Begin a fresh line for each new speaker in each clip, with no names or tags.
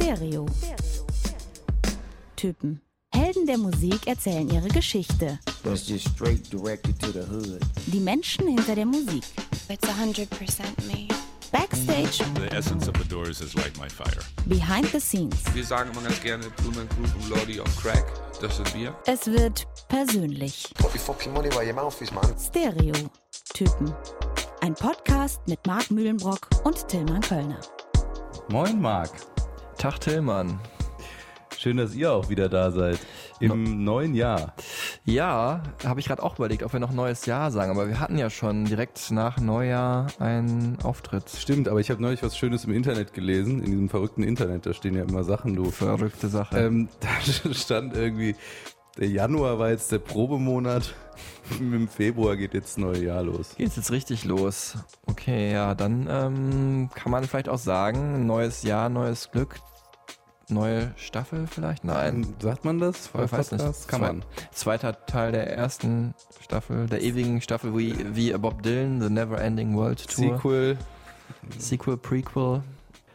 Stereo. Typen. Helden der Musik erzählen ihre Geschichte.
That's just straight directed to the hood.
Die Menschen hinter der Musik.
It's 100% me.
Backstage,
The essence of the Doors is like my fire.
behind the scenes.
Wir sagen immer ganz gerne Blumen Group und Lordy on Crack. Das sind wir.
Es wird persönlich. Stereo. Typen. Ein Podcast mit Marc Mühlenbrock und Tillmann Kölner.
Moin Marc,
Tag Tillmann.
schön, dass ihr auch wieder da seid. Im neuen Jahr.
Ja, habe ich gerade auch überlegt, ob wir noch neues Jahr sagen, aber wir hatten ja schon direkt nach Neujahr einen Auftritt.
Stimmt, aber ich habe neulich was Schönes im Internet gelesen, in diesem verrückten Internet, da stehen ja immer Sachen, du.
Verrückte Sache.
Ähm, da stand irgendwie, der Januar war jetzt der Probemonat, im Februar geht jetzt das neue Jahr los.
Geht's jetzt richtig los? Okay, ja, dann ähm, kann man vielleicht auch sagen, neues Jahr, neues Glück, neue Staffel vielleicht? Nein.
Sagt man das?
Ich weiß nicht.
Kann man.
Zweiter Teil der ersten Staffel, der ewigen Staffel, wie, wie Bob Dylan, The Never Ending World Tour.
Sequel.
Sequel, Prequel.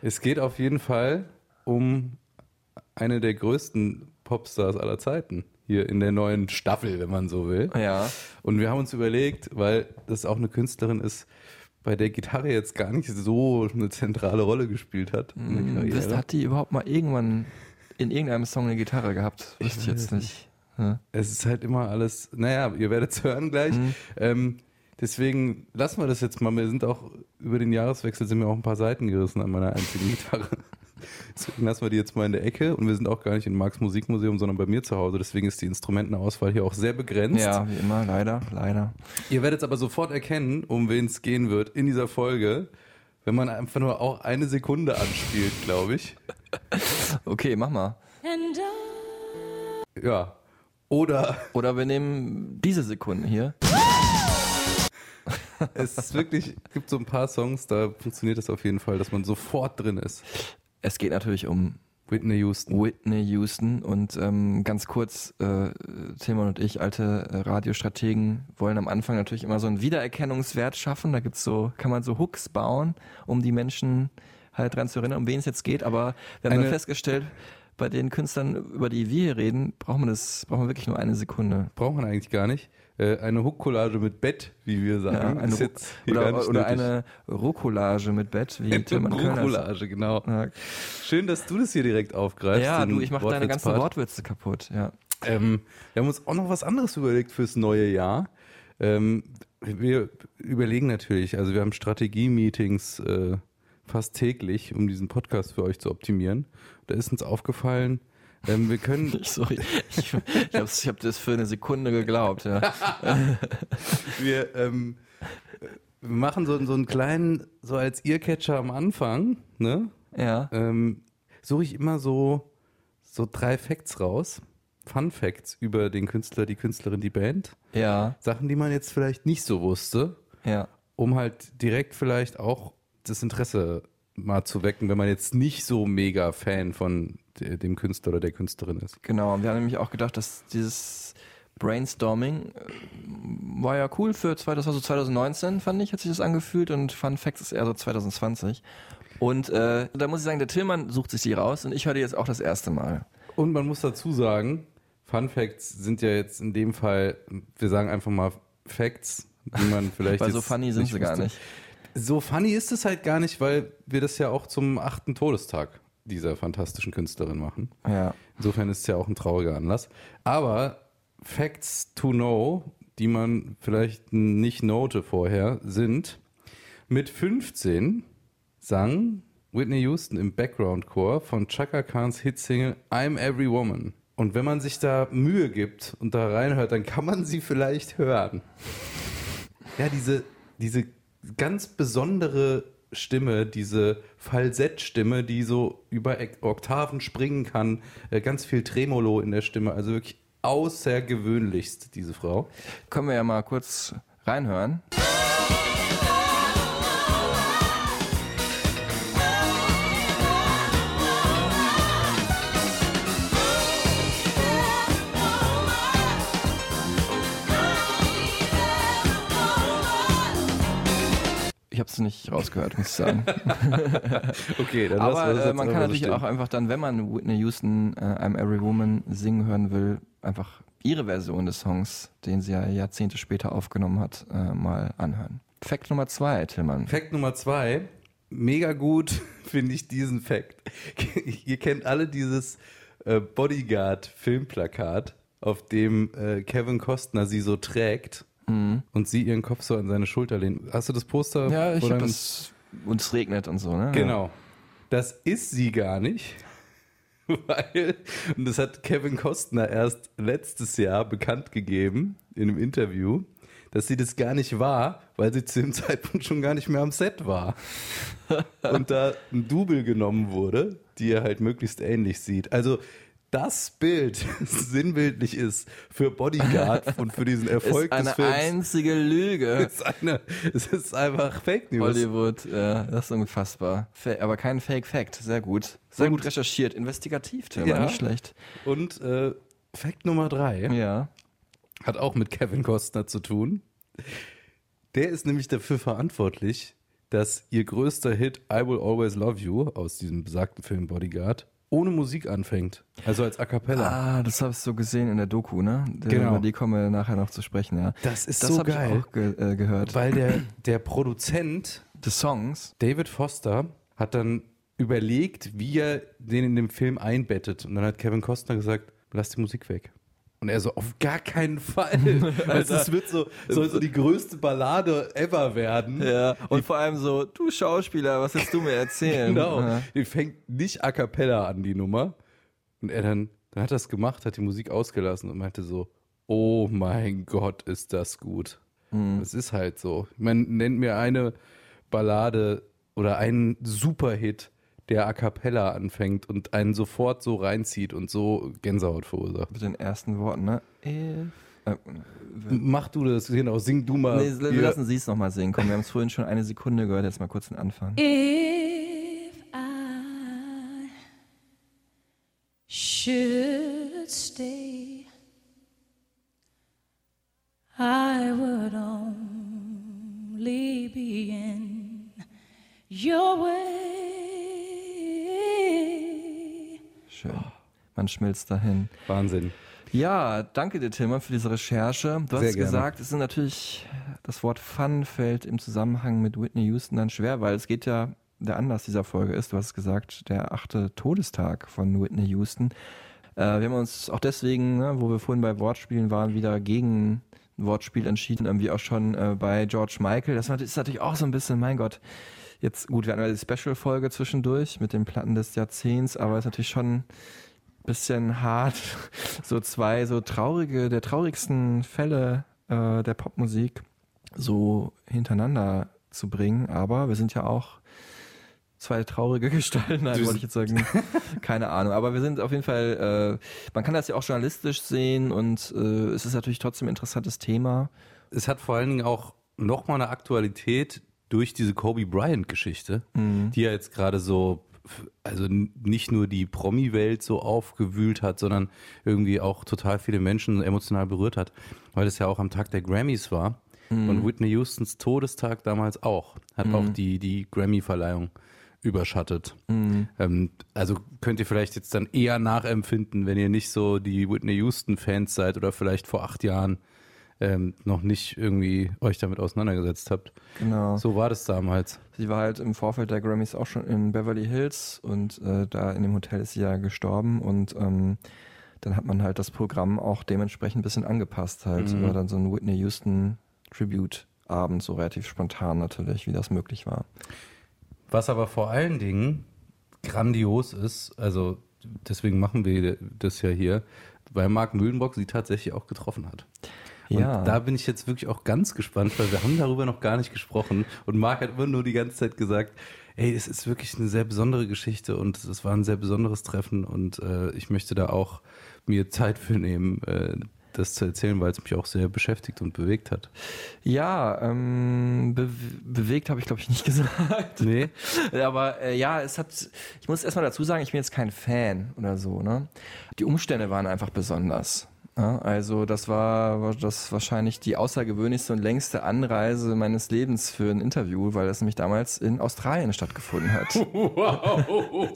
Es geht auf jeden Fall um eine der größten Popstars aller Zeiten. Hier in der neuen Staffel, wenn man so will.
Ja.
Und wir haben uns überlegt, weil das auch eine Künstlerin ist, bei der Gitarre jetzt gar nicht so eine zentrale Rolle gespielt hat
Hm, Wisst, hat die überhaupt mal irgendwann in irgendeinem Song eine Gitarre gehabt?
Ich
Wüsste ich jetzt nicht. Ja.
Es ist halt immer alles, naja, ihr werdet es hören gleich.
Mhm.
Ähm, deswegen lassen wir das jetzt mal. Wir sind auch über den Jahreswechsel sind mir auch ein paar Seiten gerissen an meiner einzigen Gitarre. Deswegen lassen wir die jetzt mal in der Ecke und wir sind auch gar nicht in Marx Musikmuseum, sondern bei mir zu Hause. Deswegen ist die Instrumentenauswahl hier auch sehr begrenzt.
ja, wie immer, leider, leider.
Ihr werdet aber sofort erkennen, um wen es gehen wird in dieser Folge, wenn man einfach nur auch eine Sekunde anspielt, glaube ich.
Okay, mach mal.
Ja. Oder
Oder wir nehmen diese Sekunden hier.
es ist wirklich, gibt so ein paar Songs, da funktioniert das auf jeden Fall, dass man sofort drin ist.
Es geht natürlich um
Whitney Houston.
Whitney Houston und ähm, ganz kurz, äh, Tilman und ich, alte äh, Radiostrategen, wollen am Anfang natürlich immer so einen Wiedererkennungswert schaffen. Da gibt's so, kann man so Hooks bauen, um die Menschen halt dran zu erinnern, um wen es jetzt geht. Aber wir haben
Eine-
dann festgestellt, bei den Künstlern, über die wir hier reden, braucht man das, braucht man wirklich nur eine Sekunde.
Braucht man eigentlich gar nicht. Äh, eine Hook-Collage mit Bett, wie wir
Ja,
sagen.
eine
hier gar
oder oder eine Rucollage mit Bett, wie Tilman Kölner.
Rucollage, genau.
Ja,
Schön, dass du das hier direkt aufgreifst.
ja du, ich mache deine ganzen. Wortwitze kaputt. Ja.
Ähm, wir haben uns auch noch was anderes überlegt fürs neue Jahr. Ähm, wir überlegen natürlich, also wir haben Strategie-Meetings äh, fast täglich, um diesen Podcast für euch zu optimieren. Da ist uns aufgefallen, ähm, wir können,
Ich, sorry, ich, ich habe ich hab das für eine Sekunde geglaubt. Ja.
wir, ähm, wir machen so, so einen kleinen, so als Earcatcher am Anfang, ne?
ja.
ähm, suche ich immer so, so drei Facts raus. Fun Facts über den Künstler, die Künstlerin, die Band.
Ja,
Sachen, die man jetzt vielleicht nicht so wusste,
ja.
um halt direkt vielleicht auch das Interesse mal zu wecken, wenn man jetzt nicht so mega Fan von de- dem Künstler oder der Künstlerin ist.
Genau. Und wir haben nämlich auch gedacht, dass dieses Brainstorming äh, war ja cool für zwei- das war so 2019, fand ich, hat sich das angefühlt und Fun Facts ist eher so 2020. Und äh, da muss ich sagen, der Tillmann sucht sich die raus und ich höre die jetzt auch das erste Mal.
Und man muss dazu sagen, Fun Facts sind ja jetzt in dem Fall, wir sagen einfach mal Facts, die man vielleicht
Weil so funny sind sie gar
wusste.
nicht.
So funny ist es halt gar nicht, weil wir das ja auch zum achten Todestag dieser fantastischen Künstlerin machen.
Ja.
Insofern ist es ja auch ein trauriger Anlass. Aber Facts to know, die man vielleicht nicht note vorher, sind, mit 15 sang Whitney Houston im Background-Chor von Chaka Khans Hitsingle I'm Every Woman. Und wenn man sich da Mühe gibt und da reinhört, dann kann man sie vielleicht hören. Ja, diese, diese ganz besondere Stimme, diese Falsettstimme, die so über Oktaven springen kann, äh, ganz viel Tremolo in der Stimme, also wirklich außergewöhnlichst, diese Frau.
Können wir ja mal kurz reinhören. Ich habe es nicht rausgehört, muss ich sagen.
Okay, dann
Aber äh, man kann natürlich
stehen.
auch einfach dann, wenn man Whitney Houston äh, I'm Every Woman singen hören will, einfach ihre Version des Songs, den sie ja Jahrzehnte später aufgenommen hat, äh, mal anhören. Fact Nummer zwei, Tillmann.
Fact Nummer zwei. Mega gut finde ich diesen Fact. Ihr kennt alle dieses äh, Bodyguard-Filmplakat, auf dem äh, Kevin Costner sie so trägt und sie ihren Kopf so an seine Schulter lehnt. Hast du das Poster?
Ja, ich
vor
hab
deinem-
das. Und es regnet und so, ne?
Genau. Das ist sie gar nicht. Weil, und das hat Kevin Costner erst letztes Jahr bekannt gegeben in einem Interview, dass sie das gar nicht war, weil sie zu dem Zeitpunkt schon gar nicht mehr am Set war. Und da ein Double genommen wurde, die er halt möglichst ähnlich sieht. Also das Bild sinnbildlich ist für Bodyguard und für diesen Erfolg
Ist eine
des Films.
einzige Lüge.
ist eine, es ist einfach Fake News.
Hollywood, ja, das ist unfassbar. Fa aber kein Fake Fact, sehr gut. Sehr gut recherchiert, investigativ, Tillmann,
Ja.
nicht schlecht.
Und äh, Fact Nummer drei.
Ja.
hat auch mit Kevin Costner zu tun. Der ist nämlich dafür verantwortlich, dass ihr größter Hit I Will Always Love You aus diesem besagten Film Bodyguard ohne Musik anfängt. Also als A Cappella.
Ah, das habe ich so gesehen in der Doku, ne?
Genau.
Über die kommen wir nachher noch zu sprechen, ja.
Das ist
das
so geil.
ich auch ge äh, gehört.
Weil der, der Produzent
Des Songs.
David Foster hat dann überlegt, wie er den in dem Film einbettet. Und dann hat Kevin Costner gesagt, lass die Musik weg. Und er so, auf gar keinen Fall. also es wird so, soll so die größte Ballade ever werden.
Ja, und vor allem so, du Schauspieler, was willst du mir erzählen?
Genau.
Ja.
Die fängt nicht a cappella an, die Nummer. Und er dann, dann hat es gemacht, hat die Musik ausgelassen und meinte so, oh mein Gott, ist das gut. Es ist halt so. Man nennt mir eine Ballade oder einen Superhit, der a cappella anfängt und einen sofort so reinzieht und so Gänsehaut verursacht.
Mit den ersten Worten, ne? If, äh,
Mach du das, genau, sing du mal.
nee, wir
hier.
lassen sie es nochmal singen. Komm, wir haben es vorhin schon eine Sekunde gehört, jetzt mal kurz den Anfang.
If I should stay, I would only be in your way.
Man schmilzt dahin.
Wahnsinn.
Ja, danke dir, Tilman, für diese Recherche. Du
Sehr
hast
gerne.
gesagt, es ist natürlich, das Wort Fun fällt im Zusammenhang mit Whitney Houston dann schwer, weil es geht ja, der Anlass dieser Folge ist, du hast gesagt, der achte Todestag von Whitney Houston. Äh, wir haben uns auch deswegen, ne, wo wir vorhin bei Wortspielen waren, wieder gegen ein Wortspiel entschieden, irgendwie auch schon äh, bei George Michael. Das ist natürlich auch so ein bisschen, mein Gott, jetzt gut, wir hatten ja die Special-Folge zwischendurch mit den Platten des Jahrzehnts, aber es ist natürlich schon bisschen hart, so zwei so traurige, der traurigsten Fälle äh, der Popmusik so hintereinander zu bringen. Aber wir sind ja auch zwei traurige Gestalten, nein, wollte ich jetzt sagen. Keine Ahnung. Aber wir sind auf jeden Fall, äh, man kann das ja auch journalistisch sehen und äh, es ist natürlich trotzdem ein interessantes Thema.
es hat vor allen Dingen auch nochmal eine Aktualität durch diese Kobe Bryant-Geschichte, die ja jetzt gerade so, also nicht nur die Promi-Welt so aufgewühlt hat, sondern irgendwie auch total viele Menschen emotional berührt hat, weil es ja auch am Tag der Grammys war. Und Whitney Houstons Todestag damals auch, hat auch die, die Grammy-Verleihung überschattet. Ähm, also könnt ihr vielleicht jetzt dann eher nachempfinden, wenn ihr nicht so die Whitney Houston-Fans seid oder vielleicht vor acht Jahren ähm, noch nicht irgendwie euch damit auseinandergesetzt habt.
Genau.
So war das damals.
Sie war halt im Vorfeld der Grammys auch schon in Beverly Hills und äh, da in dem Hotel ist sie ja gestorben und ähm, dann hat man halt das Programm auch dementsprechend ein bisschen angepasst halt.
Mhm.
War dann so ein Whitney Houston Tribute Abend, so relativ spontan natürlich, wie das möglich war.
Was aber vor allen Dingen grandios ist, also deswegen machen wir das ja hier, weil Marc Mühlenbrock sie tatsächlich auch getroffen hat. Und
Ja.
da bin ich jetzt wirklich auch ganz gespannt, weil wir haben darüber noch gar nicht gesprochen. Und Marc hat immer nur die ganze Zeit gesagt, ey, es ist wirklich eine sehr besondere Geschichte und es war ein sehr besonderes Treffen und äh, ich möchte da auch mir Zeit für nehmen, äh, das zu erzählen, weil es mich auch sehr beschäftigt und bewegt hat.
Ja, ähm, be bewegt habe ich glaube ich nicht gesagt.
Nee?
Aber äh, ja, es hat, ich muss erstmal dazu sagen, ich bin jetzt kein Fan oder so, ne? Die Umstände waren einfach besonders. Ja, also das war, das wahrscheinlich die außergewöhnlichste und längste Anreise meines Lebens für ein Interview, weil das nämlich damals in Australien stattgefunden hat.
Wow.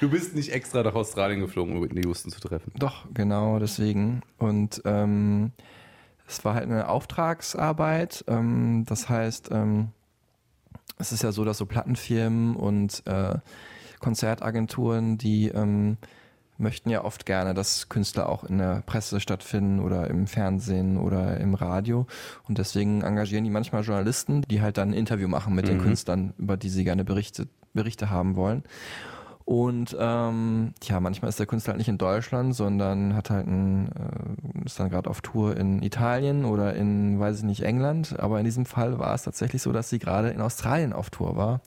Du bist nicht extra nach Australien geflogen, um Whitney Houston zu treffen.
Doch, genau deswegen. Und ähm, es war halt eine Auftragsarbeit. Ähm, das heißt, ähm, es ist ja so, dass so Plattenfirmen und äh, Konzertagenturen, die ähm, möchten ja oft gerne, dass Künstler auch in der Presse stattfinden oder im Fernsehen oder im Radio. Und deswegen engagieren die manchmal Journalisten, die halt dann ein Interview machen mit den Künstlern, über die sie gerne Berichte, Berichte haben wollen. Und ähm, ja, manchmal ist der Künstler halt nicht in Deutschland, sondern hat halt ein, äh, ist dann gerade auf Tour in Italien oder in, weiß ich nicht, England. Aber in diesem Fall war es tatsächlich so, dass sie gerade in Australien auf Tour war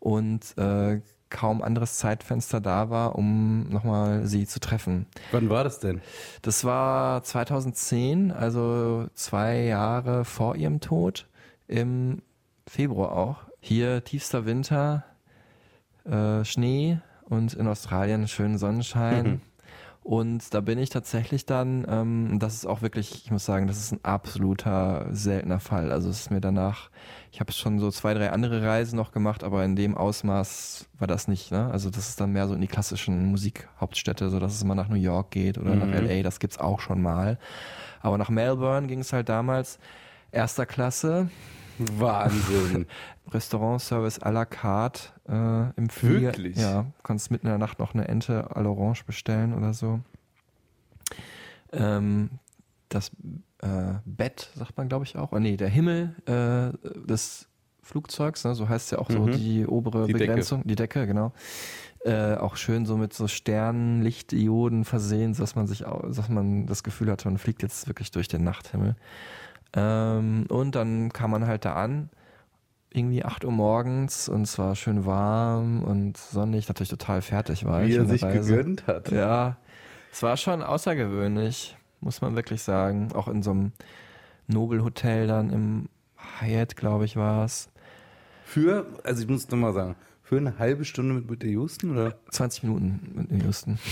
und äh, kaum anderes Zeitfenster da war, um nochmal sie zu treffen.
Wann war das denn?
Das war 2010, also zwei Jahre vor ihrem Tod, im Februar auch. Hier tiefster Winter, äh, Schnee und in Australien schönen Sonnenschein. Und da bin ich tatsächlich dann, ähm, das ist auch wirklich, ich muss sagen, das ist ein absoluter seltener Fall. Also es ist mir danach, ich habe schon so zwei, drei andere Reisen noch gemacht, aber in dem Ausmaß war das nicht. Ne? Also das ist dann mehr so in die klassischen Musikhauptstädte, so dass es mal nach New York geht oder nach LA, das gibt's auch schon mal. Aber nach Melbourne ging es halt damals erster Klasse,
Wahnsinn.
Restaurantservice à la carte äh, im Flieger.
Wirklich?
Ja, kannst mitten in der Nacht noch eine Ente à l'orange bestellen oder so. Ähm, das äh, Bett, sagt man glaube ich auch. Oh, nee, der Himmel äh, des Flugzeugs, ne, so heißt es ja auch so die obere
Mhm. Die Decke.
Begrenzung, die Decke, genau. Äh, auch schön so mit so Sternlichtdioden versehen, dass man sich, dass man das Gefühl hat, man fliegt jetzt wirklich durch den Nachthimmel. Ähm, und dann kam man halt da an, irgendwie 8 Uhr morgens und es war schön warm und sonnig, natürlich total fertig war ich.
Wie er sich
Reise.
gegönnt hat.
Ja, es war schon außergewöhnlich, muss man wirklich sagen. Auch in so einem Nobelhotel dann im Hyatt, glaube ich, war es.
Für, also ich muss nochmal sagen, für eine halbe Stunde mit Whitney Houston oder?
20 Minuten mit in Houston.
Und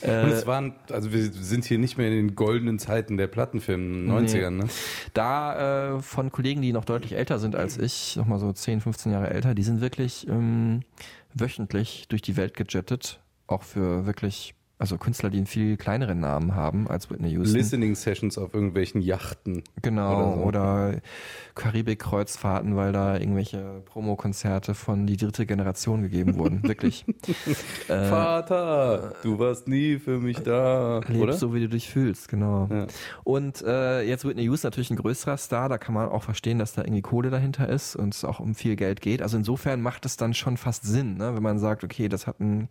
Äh,
es waren, also wir sind hier nicht mehr in den goldenen Zeiten der Plattenfilme, 90ern, ne?
da äh, von Kollegen, die noch deutlich älter sind als ich, nochmal so 10, 15 Jahre älter, die sind wirklich ähm, wöchentlich durch die Welt gejettet. Auch für wirklich, also Künstler, die einen viel kleineren Namen haben als Whitney Houston.
Listening Sessions auf irgendwelchen Yachten.
Genau,
Oder
oder,
so.
Karibik-Kreuzfahrten, weil da irgendwelche Promokonzerte von die dritte Generation gegeben wurden. Wirklich. äh,
Vater, du warst nie für mich da,
Lebst
oder?
so, wie du dich fühlst, genau.
Ja.
Und äh, jetzt Whitney Houston natürlich ein größerer Star, da kann man auch verstehen, dass da irgendwie Kohle dahinter ist und es auch um viel Geld geht. Also insofern macht es dann schon fast Sinn, ne? wenn man sagt, okay, das hat einen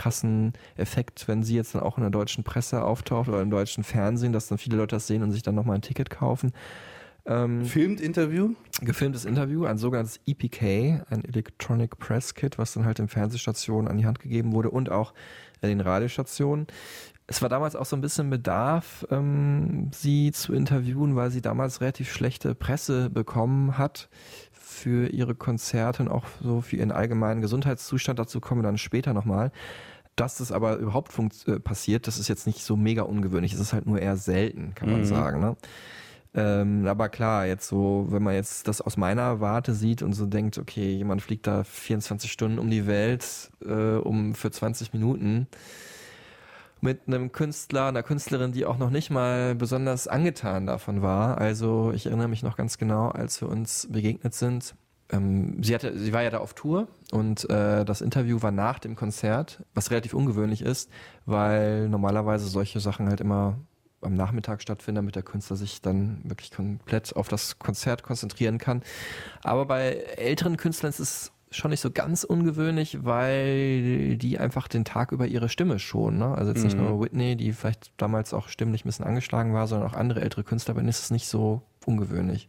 krassen Effekt, wenn sie jetzt dann auch in der deutschen Presse auftaucht oder im deutschen Fernsehen, dass dann viele Leute das sehen und sich dann nochmal ein Ticket kaufen. Ähm,
Filmed Interview?
gefilmtes Interview, ein sogenanntes EPK, ein Electronic Press Kit, was dann halt den Fernsehstationen an die Hand gegeben wurde und auch äh, den Radiostationen. Es war damals auch so ein bisschen Bedarf, ähm, sie zu interviewen, weil sie damals relativ schlechte Presse bekommen hat für ihre Konzerte und auch so für ihren allgemeinen Gesundheitszustand. Dazu kommen wir dann später nochmal. Dass das aber überhaupt äh, passiert, das ist jetzt nicht so mega ungewöhnlich. Es ist halt nur eher selten, kann man sagen. Ne? Ähm, aber klar, jetzt so, wenn man jetzt das aus meiner Warte sieht und so denkt, okay, jemand fliegt da 24 Stunden um die Welt, äh, um für 20 Minuten mit einem Künstler, einer Künstlerin, die auch noch nicht mal besonders angetan davon war. Also ich erinnere mich noch ganz genau, als wir uns begegnet sind. Ähm, sie hatte, sie war ja da auf Tour und äh, das Interview war nach dem Konzert, was relativ ungewöhnlich ist, weil normalerweise solche Sachen halt immer am Nachmittag stattfinden, damit der Künstler sich dann wirklich komplett auf das Konzert konzentrieren kann. Aber bei älteren Künstlern ist es schon nicht so ganz ungewöhnlich, weil die einfach den Tag über ihre Stimme schonen. Ne? Also jetzt nicht nur Whitney, die vielleicht damals auch stimmlich ein bisschen angeschlagen war, sondern auch andere ältere Künstler, aber ist es nicht so ungewöhnlich.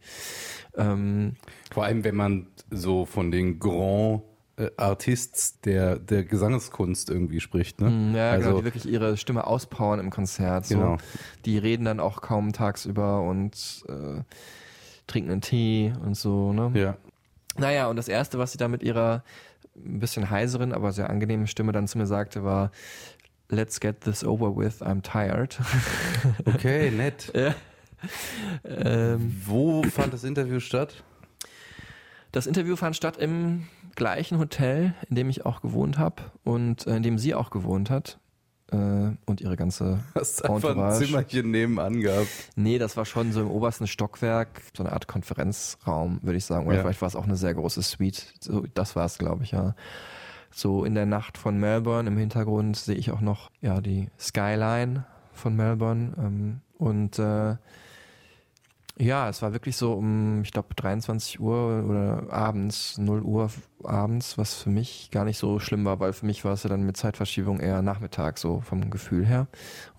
Ähm,
Vor allem, wenn man so von den Grand äh, Artists der, der Gesangskunst irgendwie spricht, ne?
Mm, Ja, genau,
also,
die wirklich ihre Stimme auspowern im Konzert. So.
Genau.
Die reden dann auch kaum tagsüber und äh, trinken einen Tee und so. Ne?
ja.
Naja, und das Erste, was sie da mit ihrer ein bisschen heiseren, aber sehr angenehmen Stimme dann zu mir sagte, war, Let's get this over with, I'm tired.
Okay, nett.
ja. ähm,
Wo fand das Interview statt?
das Interview fand statt im gleichen Hotel, in dem ich auch gewohnt habe und äh, in dem sie auch gewohnt hat. Äh, und ihre ganze
Hast einfach ein
Entourage.
Zimmerchen nebenan gehabt.
Nee, das war schon so im obersten Stockwerk, so eine Art Konferenzraum, würde ich sagen. Oder
Ja.
vielleicht war es auch eine sehr große Suite. So, das war es, glaube ich, ja. So in der Nacht von Melbourne im Hintergrund sehe ich auch noch ja die Skyline von Melbourne. Ähm, und äh, ja, es war wirklich so um, ich glaube, 23 Uhr oder abends, 0 Uhr abends, was für mich gar nicht so schlimm war, weil für mich war es ja dann mit Zeitverschiebung eher Nachmittag, so vom Gefühl her.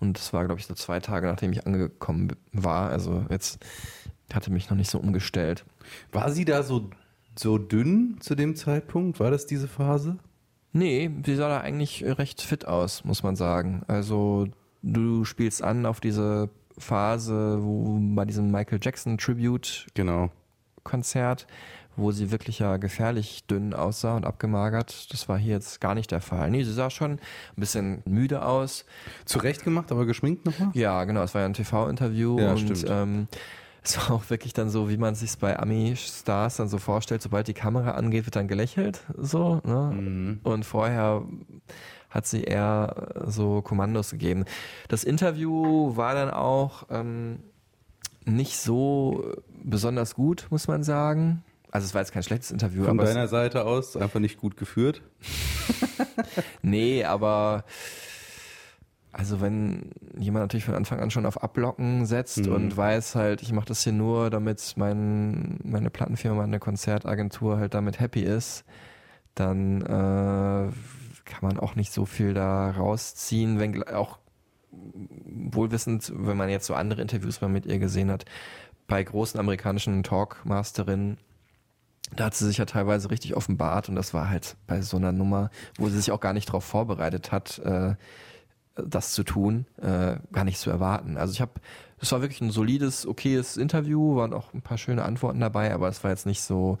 Und es war, glaube ich, so zwei Tage, nachdem ich angekommen war. Also jetzt hatte mich noch nicht so umgestellt.
War sie da so, so dünn zu dem Zeitpunkt? War das diese Phase?
Nee, sie sah da eigentlich recht fit aus, muss man sagen. Also du spielst an auf diese Phase, wo bei diesem Michael Jackson Tribute
Genau.
Konzert, wo sie wirklich ja gefährlich dünn aussah und abgemagert. Das war hier jetzt gar nicht der Fall. Nee, sie sah schon ein bisschen müde aus.
Zurecht gemacht, aber geschminkt nochmal?
Ja, genau, es war ja ein TV-Interview
Ja,
und
stimmt.
ähm, es war auch wirklich dann so, wie man sich bei Ami-Stars dann so vorstellt, sobald die Kamera angeht, wird dann gelächelt, so, ne?
Mhm.
Und vorher hat sie eher so Kommandos gegeben. Das Interview war dann auch ähm, nicht so besonders gut, muss man sagen. Also es war jetzt kein schlechtes Interview,
Von deiner Seite aus einfach nicht gut geführt?
nee, aber also wenn jemand natürlich von Anfang an schon auf Ablocken setzt
Mhm.
und weiß halt, ich mache das hier nur, damit mein, meine Plattenfirma, meine Konzertagentur halt damit happy ist, dann äh, kann man auch nicht so viel da rausziehen, wenn auch wohlwissend, wenn man jetzt so andere Interviews mal mit ihr gesehen hat, bei großen amerikanischen Talkmasterinnen, da hat sie sich ja teilweise richtig offenbart und das war halt bei so einer Nummer, wo sie sich auch gar nicht darauf vorbereitet hat, äh, das zu tun, äh, gar nicht zu erwarten. Also ich habe, es war wirklich ein solides, okayes Interview, waren auch ein paar schöne Antworten dabei, aber es war jetzt nicht so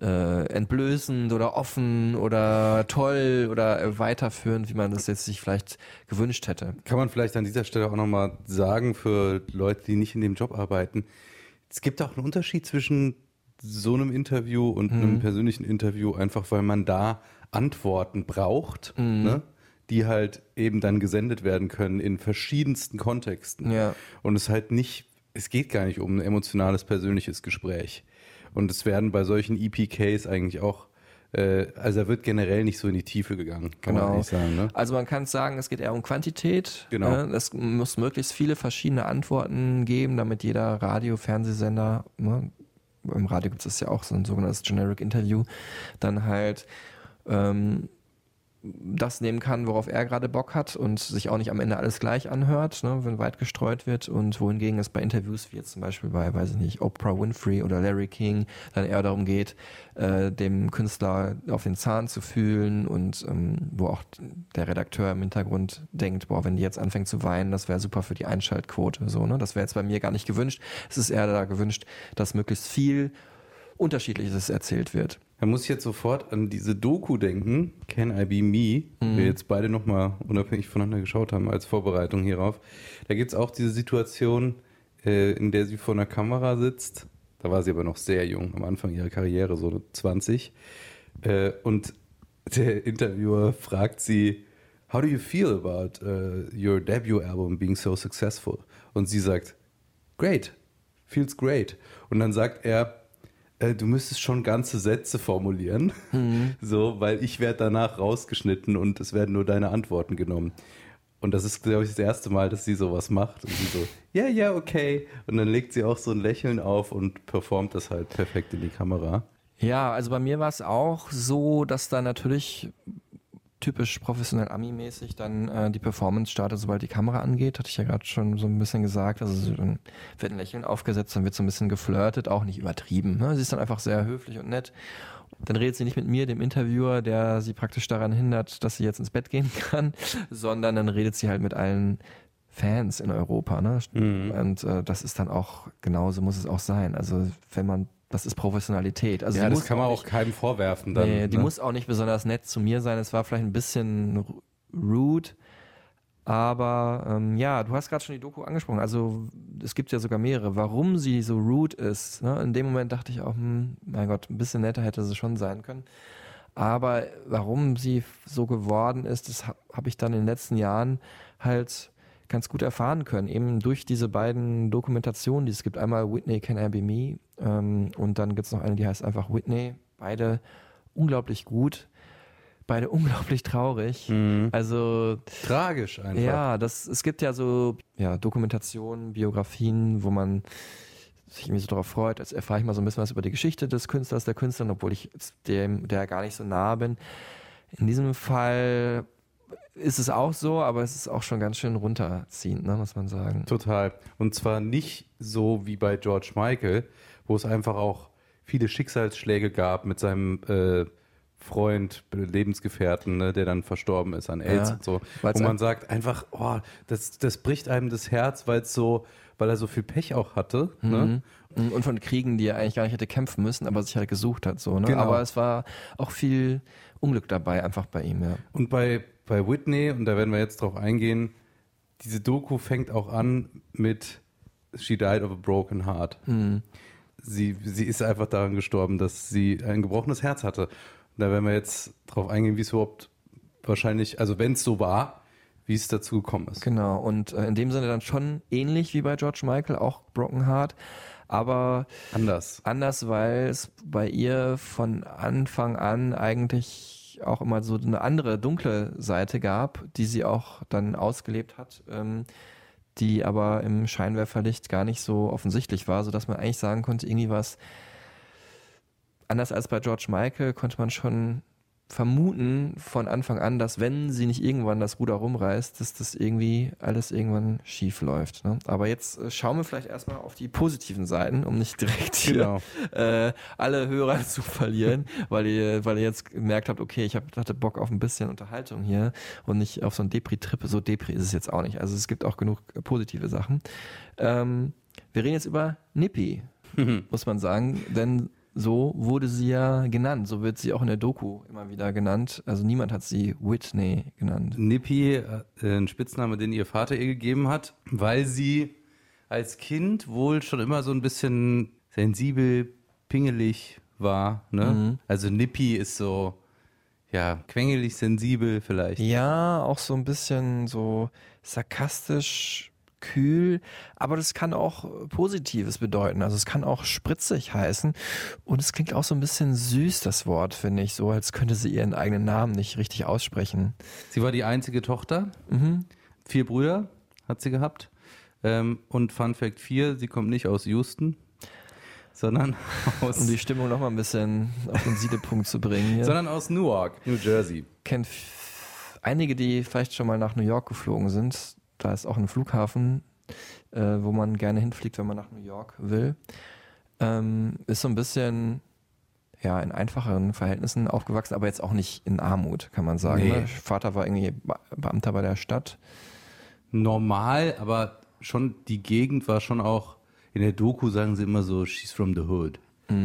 äh, entblößend oder offen oder toll oder äh, weiterführend, wie man das jetzt sich vielleicht gewünscht hätte.
Kann man vielleicht an dieser Stelle auch nochmal sagen für Leute, die nicht in dem Job arbeiten, es gibt auch einen Unterschied zwischen so einem Interview und
Mhm.
einem persönlichen Interview, einfach weil man da Antworten braucht,
Mhm.
ne? die halt eben dann gesendet werden können in verschiedensten Kontexten.
Ja.
Und es halt nicht, es geht gar nicht um ein emotionales, persönliches Gespräch. Und es werden bei solchen EPKs eigentlich auch, äh, also da wird generell nicht so in die Tiefe gegangen, kann man
Genau.
eigentlich sagen. Ne?
Also man kann sagen, es geht eher um Quantität.
Genau.
Ne? Es muss möglichst viele verschiedene Antworten geben, damit jeder Radio, Fernsehsender, ne? im Radio gibt es ja auch so ein sogenanntes Generic Interview, dann halt ähm, das nehmen kann, worauf er gerade Bock hat und sich auch nicht am Ende alles gleich anhört, ne, wenn weit gestreut wird und wohingegen es bei Interviews wie jetzt zum Beispiel bei, weiß ich nicht, Oprah Winfrey oder Larry King dann eher darum geht, äh, dem Künstler auf den Zahn zu fühlen und ähm, wo auch der Redakteur im Hintergrund denkt, boah, wenn die jetzt anfängt zu weinen, das wäre super für die Einschaltquote, so, ne, das wäre jetzt bei mir gar nicht gewünscht. Es ist eher da gewünscht, dass möglichst viel Unterschiedliches erzählt wird.
Da muss ich jetzt sofort an diese Doku denken, Can I Be Me,
Mhm.
wir jetzt beide nochmal unabhängig voneinander geschaut haben als Vorbereitung hierauf. Da gibt es auch diese Situation, äh, in der sie vor einer Kamera sitzt. Da war sie aber noch sehr jung, am Anfang ihrer Karriere, so 20. Äh, und der Interviewer fragt sie, How do you feel about uh, your debut album being so successful? Und sie sagt, Great, feels great. Und dann sagt er, äh, du müsstest schon ganze Sätze formulieren, so, weil ich werde danach rausgeschnitten und es werden nur deine Antworten genommen. Und das ist, glaube ich, das erste Mal, dass sie sowas macht. Und sie so, ja, ja, okay. Und dann legt sie auch so ein Lächeln auf und performt das halt perfekt in die Kamera.
Ja, also bei mir war es auch so, dass da natürlich typisch professionell Ami-mäßig dann äh, die Performance startet, sobald die Kamera angeht. Hatte ich ja gerade schon so ein bisschen gesagt. Also so, dann wird ein Lächeln aufgesetzt, dann wird so ein bisschen geflirtet, auch nicht übertrieben. Ne? Sie ist dann einfach sehr höflich und nett. Dann redet sie nicht mit mir, dem Interviewer, der sie praktisch daran hindert, dass sie jetzt ins Bett gehen kann, sondern dann redet sie halt mit allen Fans in Europa. Ne? Und äh, das ist dann auch, genauso muss es auch sein. Also wenn man, das ist Professionalität. Also
ja, das kann man
nicht-
auch keinem vorwerfen dann.
nee, die
ne?
muss auch nicht besonders nett zu mir sein. Es war vielleicht ein bisschen rude, Aber ähm, ja, du hast gerade schon die Doku angesprochen. Also es gibt ja sogar mehrere. Warum sie so rude ist. Ne? In dem Moment dachte ich auch, hm, mein Gott, ein bisschen netter hätte sie schon sein können. Aber warum sie so geworden ist, das habe hab ich dann in den letzten Jahren halt ganz gut erfahren können. Eben durch diese beiden Dokumentationen, die es gibt. Einmal Whitney Can I Be Me ähm, und dann gibt es noch eine, die heißt einfach Whitney. Beide unglaublich gut. Beide unglaublich traurig. Also
Tragisch einfach.
ja, das, es gibt ja so ja, Dokumentationen, Biografien, wo man sich irgendwie so darauf freut, als erfahre ich mal so ein bisschen was über die Geschichte des Künstlers, der Künstlerin, obwohl ich dem, der gar nicht so nah bin. In diesem Fall ist es auch so, aber es ist auch schon ganz schön runterziehend, ne, muss man sagen.
Total. Und zwar nicht so wie bei George Michael, wo es einfach auch viele Schicksalsschläge gab mit seinem äh, Freund, Lebensgefährten, ne, der dann verstorben ist an AIDS
Ja,
und so. Wo man sagt einfach, oh, das, das bricht einem das Herz, weil es so, weil er so viel Pech auch hatte. Ne?
Mhm. Und von Kriegen, die er eigentlich gar nicht hätte kämpfen müssen, aber sich halt gesucht hat, so, ne?
Genau.
Aber es war auch viel Unglück dabei, einfach bei ihm, ja.
Und bei, bei Whitney, und da werden wir jetzt drauf eingehen, diese Doku fängt auch an mit She died of a broken heart. Sie, sie ist einfach daran gestorben, dass sie ein gebrochenes Herz hatte. Und da werden wir jetzt drauf eingehen, wie es überhaupt wahrscheinlich, also wenn es so war, wie es dazu gekommen ist.
Genau, und äh, in dem Sinne dann schon ähnlich wie bei George Michael, auch Broken Heart, aber
Anders.
anders, weil es bei ihr von Anfang an eigentlich auch immer so eine andere dunkle Seite gab, die sie auch dann ausgelebt hat, ähm, die aber im Scheinwerferlicht gar nicht so offensichtlich war, sodass man eigentlich sagen konnte, irgendwie was anders als bei George Michael konnte man schon vermuten von Anfang an, dass wenn sie nicht irgendwann das Ruder rumreißt, dass das irgendwie alles irgendwann schief läuft. Ne? Aber jetzt äh, schauen wir vielleicht erstmal auf die positiven Seiten, um nicht direkt hier
Genau.
äh, alle Hörer zu verlieren, weil ihr, weil ihr jetzt gemerkt habt, okay, ich hab, hatte Bock auf ein bisschen Unterhaltung hier und nicht auf so ein Depri-Trip. So Depri ist es jetzt auch nicht. Also es gibt auch genug äh, positive Sachen. Ähm, wir reden jetzt über Nippy, muss man sagen, denn so wurde sie ja genannt. So wird sie auch in der Doku immer wieder genannt. Also niemand hat sie Whitney genannt.
Nippy, äh, ein Spitzname, den ihr Vater ihr gegeben hat, weil sie als Kind wohl schon immer so ein bisschen sensibel, pingelig war. Ne? Also Nippy ist so, ja, quengelig, sensibel vielleicht.
Ja, auch so ein bisschen so sarkastisch, kühl, aber das kann auch Positives bedeuten. Also es kann auch spritzig heißen und es klingt auch so ein bisschen süß, das Wort, finde ich, so als könnte sie ihren eigenen Namen nicht richtig aussprechen.
Sie war die einzige Tochter. Vier Brüder hat sie gehabt. Ähm, und Fun Fact 4, sie kommt nicht aus Houston, sondern aus,
Um die Stimmung noch mal ein bisschen auf den Siedepunkt zu bringen hier.
sondern aus Newark, New Jersey.
kennt einige, die vielleicht schon mal nach New York geflogen sind. Da ist auch ein Flughafen, äh, wo man gerne hinfliegt, wenn man nach New York will. Ähm, ist so ein bisschen ja in einfacheren Verhältnissen aufgewachsen, aber jetzt auch nicht in Armut, kann man sagen.
Nee.
Ne? Vater war irgendwie Be- Beamter bei der Stadt.
normal, aber schon die Gegend war schon auch, in der Doku sagen sie immer so, she's from the hood.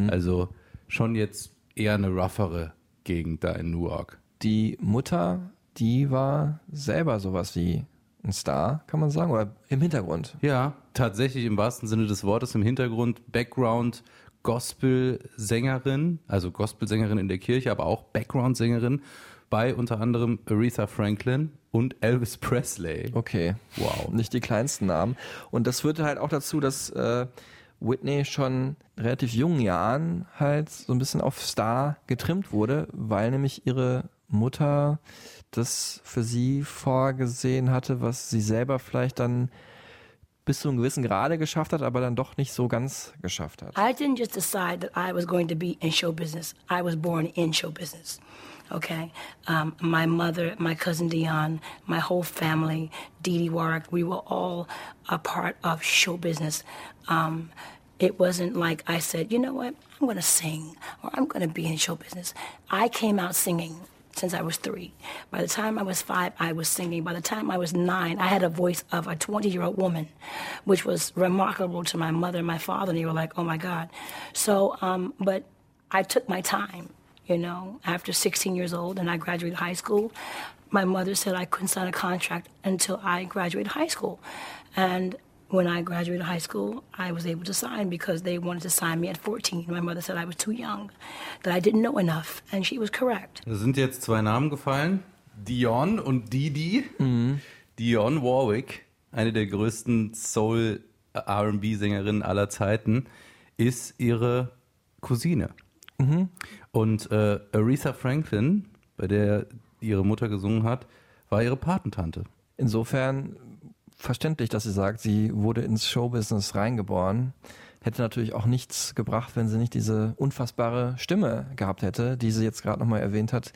Also schon jetzt eher eine roughere Gegend da in Newark.
Die Mutter, die war selber sowas wie ein Star, kann man sagen, oder im Hintergrund.
Ja, tatsächlich im wahrsten Sinne des Wortes im Hintergrund Background Gospel-Sängerin, also Gospel-Sängerin in der Kirche, aber auch Background-Sängerin bei unter anderem Aretha Franklin und Elvis Presley.
Okay.
Wow.
Nicht die kleinsten Namen. Und das führte halt auch dazu, dass äh, Whitney schon relativ jungen Jahren halt so ein bisschen auf Star getrimmt wurde, weil nämlich ihre Mutter das für sie vorgesehen hatte, was sie selber vielleicht dann bis zu einem gewissen Grade geschafft hat, aber dann doch nicht so ganz geschafft hat.
I didn't just decide that I was going to be in show business. I was born in show business. Okay. Um, my mother, my cousin Dion, my whole family, Dee Dee Warwick, we were all a part of show business. Um, it wasn't like I said, you know what, I'm going to sing or I'm going to be in show business. I came out singing since I was three. By the time I was five, I was singing. By the time I was nine, I had a voice of a 20 year old woman, which was remarkable to my mother and my father. And they were like, oh my God. So, um, but I took my time, you know, after 16 years old and I graduated high school. my mother said I couldn't sign a contract until I graduated high school. And when I graduated high school, I was able to sign because they wanted to sign me at 14. My mother said I was too young, that I didn't know enough, and she was correct.
Da sind jetzt zwei Namen gefallen: Dion und Didi. Dion Warwick, eine der größten Soul-RB-Sängerinnen aller Zeiten, ist ihre Cousine. Und äh, Aretha Franklin, bei der ihre Mutter gesungen hat, war ihre Patentante.
Insofern verständlich, dass sie sagt, sie wurde ins Showbusiness reingeboren. Hätte natürlich auch nichts gebracht, wenn sie nicht diese unfassbare Stimme gehabt hätte, die sie jetzt gerade nochmal erwähnt hat.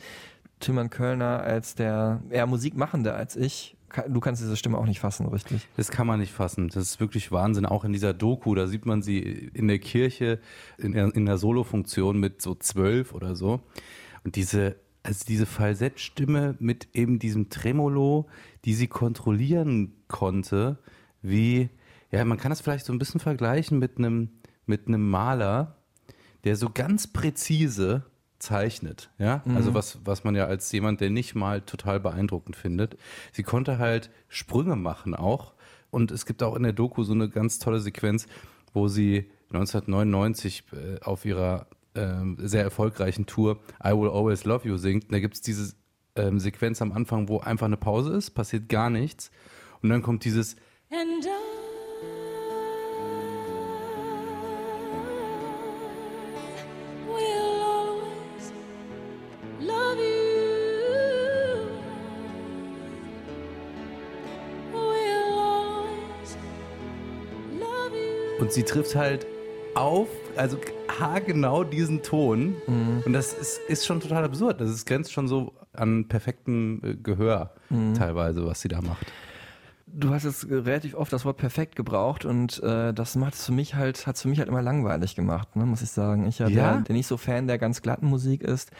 Tilman Kölner als der eher Musikmachende als ich. Du kannst diese Stimme auch nicht fassen, richtig?
Das kann man nicht fassen. Das ist wirklich Wahnsinn. Auch in dieser Doku, da sieht man sie in der Kirche in der, in der Solo-Funktion mit so zwölf oder so. Und diese, also diese Falsettstimme mit eben diesem Tremolo, die sie kontrollieren konnte, wie, ja, man kann das vielleicht so ein bisschen vergleichen mit einem, mit einem Maler, der so ganz präzise zeichnet, ja, also was, was man ja als jemand, der nicht mal total beeindruckend findet. Sie konnte halt Sprünge machen auch. Und es gibt auch in der Doku so eine ganz tolle Sequenz, wo sie 1999 äh, auf ihrer ähm, sehr erfolgreichen Tour I Will Always Love You singt. Und da gibt es diese ähm, Sequenz am Anfang, wo einfach eine Pause ist, passiert gar nichts und dann kommt dieses
And.
Und sie trifft halt auf, also haargenau diesen Ton. Und das ist, ist schon total absurd. Das ist, grenzt schon so an perfektem äh, Gehör teilweise, was sie da macht.
Du hast jetzt relativ oft das Wort perfekt gebraucht und äh, das macht es für mich halt, hat es für mich halt immer langweilig gemacht, ne, muss ich sagen. Ich ja,
Ja?
Der, der nicht so Fan der ganz glatten Musik ist.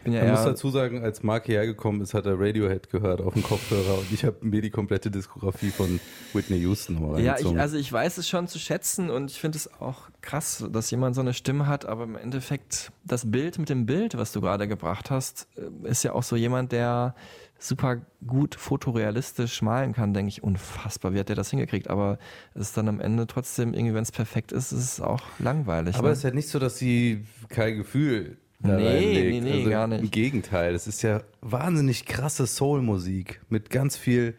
Ich bin ja
Man muss dazu sagen, als Mark hierher gekommen ist, hat er Radiohead gehört auf dem Kopfhörer und ich habe mir die komplette Diskografie von Whitney Houston nochmal
ja, ich, also ich weiß es schon zu schätzen und ich finde es auch krass, dass jemand so eine Stimme hat, aber im Endeffekt das Bild mit dem Bild, was du gerade gebracht hast, äh, ist ja auch so jemand, der super gut fotorealistisch malen kann, denke ich, unfassbar, wie hat der das hingekriegt, aber es ist dann am Ende trotzdem, irgendwie, wenn es perfekt ist, ist es auch langweilig.
Aber
ne?
es ist ja nicht so, dass sie kein Gefühl
Nee, nee, nee,
also
gar nicht.
Im Gegenteil, es ist ja wahnsinnig krasse Soul-Musik mit ganz viel,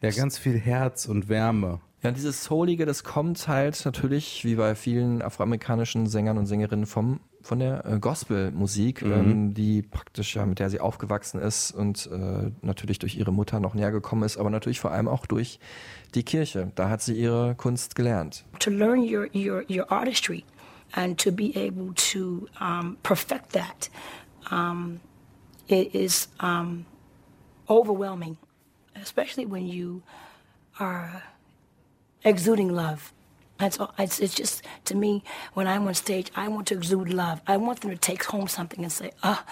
ja, ganz viel Herz und Wärme.
Ja, dieses Soulige, das kommt halt natürlich, wie bei vielen afroamerikanischen Sängern und Sängerinnen vom, von der äh, Gospelmusik, ähm, die praktisch, ja, mit der sie aufgewachsen ist und äh, natürlich durch ihre Mutter noch näher gekommen ist, aber natürlich vor allem auch durch die Kirche. Da hat sie ihre Kunst gelernt.
to learn your, your, your artistry and to be able to um, perfect that um, it is um, overwhelming, especially when you are exuding love. That's all, it's, it's just to me when I'm on stage, I want to exude love. I want them to take home something and say, "Ah,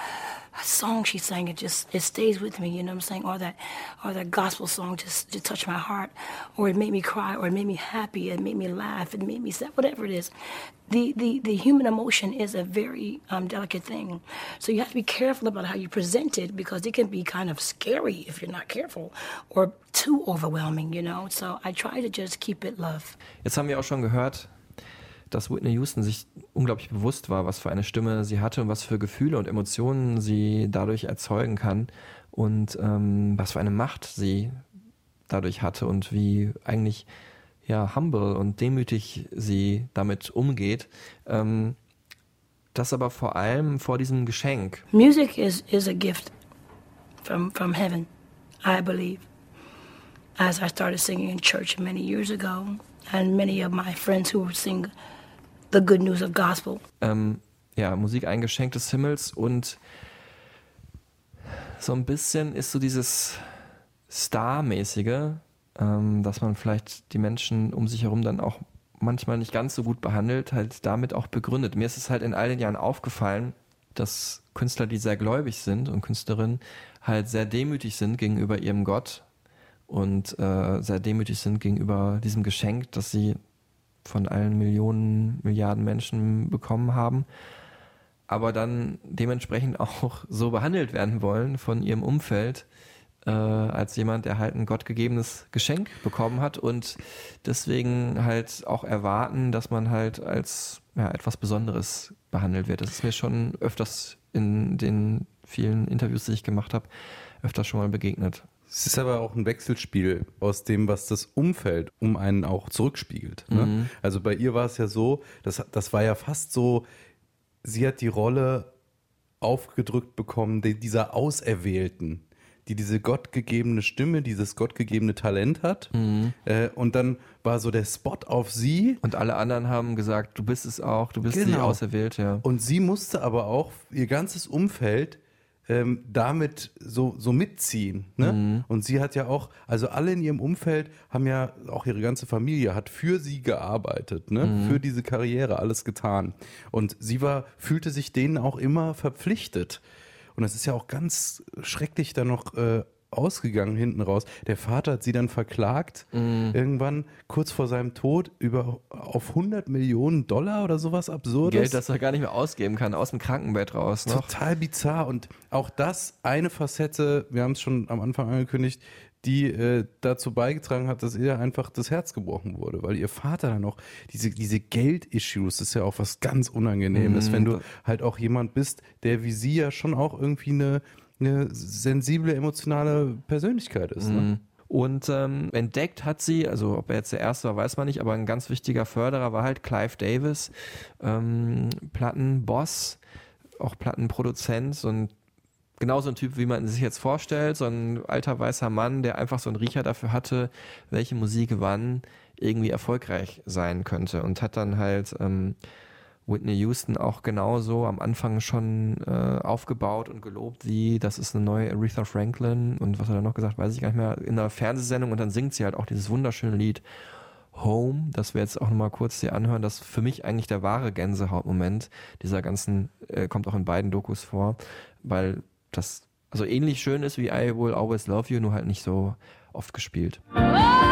a song she sang it just it stays with me." You know what I'm saying? Or that, or that gospel song just just touched my heart, or it made me cry, or it made me happy, it made me laugh, it made me sad, whatever it is. The the the human emotion is a very um, delicate thing, so you have to be careful about how you present it because it can be kind of scary if you're not careful, or too overwhelming. You know, so I try to just keep it love.
Jetzt haben wir auch schon gehört, dass Whitney Houston sich unglaublich bewusst war, was für eine Stimme sie hatte und was für Gefühle und Emotionen sie dadurch erzeugen kann und ähm, was für eine Macht sie dadurch hatte und wie eigentlich ja humble und demütig sie damit umgeht. Ähm, das aber vor allem vor diesem Geschenk.
Music is, is a gift from, from heaven, I believe. As I started singing in church many years ago, and many of my friends who sing the good news of gospel,
ähm, ja, Musik ein Geschenk des Himmels und so ein bisschen ist so dieses Star-mäßige, ähm, dass man vielleicht die Menschen um sich herum dann auch manchmal nicht ganz so gut behandelt, halt damit auch begründet. Mir ist es halt in all den Jahren aufgefallen, dass Künstler, die sehr gläubig sind und Künstlerinnen halt sehr demütig sind gegenüber ihrem Gott und äh, sehr demütig sind gegenüber diesem Geschenk, das sie von allen Millionen, Milliarden Menschen bekommen haben, aber dann dementsprechend auch so behandelt werden wollen von ihrem Umfeld, äh, als jemand, der halt ein gottgegebenes Geschenk bekommen hat und deswegen halt auch erwarten, dass man halt als ja, etwas Besonderes behandelt wird. Das ist mir schon öfters in den vielen Interviews, die ich gemacht habe, öfters schon mal begegnet.
Es ist aber auch ein Wechselspiel aus dem, was das Umfeld um einen auch zurückspiegelt. Ne?
Mhm.
Also bei ihr war es ja so, das, das war ja fast so, sie hat die Rolle aufgedrückt bekommen, die, dieser Auserwählten, die diese gottgegebene Stimme, dieses gottgegebene Talent hat.
Mhm.
Äh, und dann war so der Spot auf sie.
Und alle anderen haben gesagt, du bist es auch, du bist die
Genau.
Auserwählte, ja.
Und sie musste aber auch ihr ganzes Umfeld ähm, damit so, so mitziehen. Ne? Und sie hat ja auch, also alle in ihrem Umfeld haben ja, auch ihre ganze Familie hat für sie gearbeitet, ne? für diese Karriere alles getan. Und sie war, fühlte sich denen auch immer verpflichtet. Und das ist ja auch ganz schrecklich dann noch äh, ausgegangen hinten raus. Der Vater hat sie dann verklagt, irgendwann kurz vor seinem Tod, über auf 100 Millionen Dollar oder sowas Absurdes.
Geld, das er gar nicht mehr ausgeben kann, aus dem Krankenbett raus noch.
Total bizarr und auch das eine Facette, wir haben es schon am Anfang angekündigt, die äh, dazu beigetragen hat, dass ihr einfach das Herz gebrochen wurde, weil ihr Vater dann auch diese, diese Geld-Issues, das ist ja auch was ganz Unangenehmes, wenn du halt auch jemand bist, der wie sie ja schon auch irgendwie eine, eine sensible, emotionale Persönlichkeit ist. Ne?
Und ähm, entdeckt hat sie, also ob er jetzt der Erste war, weiß man nicht, aber ein ganz wichtiger Förderer war halt Clive Davis, ähm, Plattenboss, auch Plattenproduzent, so ein genau so ein Typ, wie man sich jetzt vorstellt, so ein alter weißer Mann, der einfach so einen Riecher dafür hatte, welche Musik wann irgendwie erfolgreich sein könnte und hat dann halt ähm, Whitney Houston auch genauso am Anfang schon äh, aufgebaut und gelobt, wie das ist eine neue Aretha Franklin und was hat er noch gesagt, weiß ich gar nicht mehr, in einer Fernsehsendung und dann singt sie halt auch dieses wunderschöne Lied Home, das wir jetzt auch nochmal kurz hier anhören, das für mich eigentlich der wahre Gänsehautmoment dieser ganzen, äh, kommt auch in beiden Dokus vor, weil das also ähnlich schön ist wie I Will Always Love You, nur halt nicht so oft gespielt. Das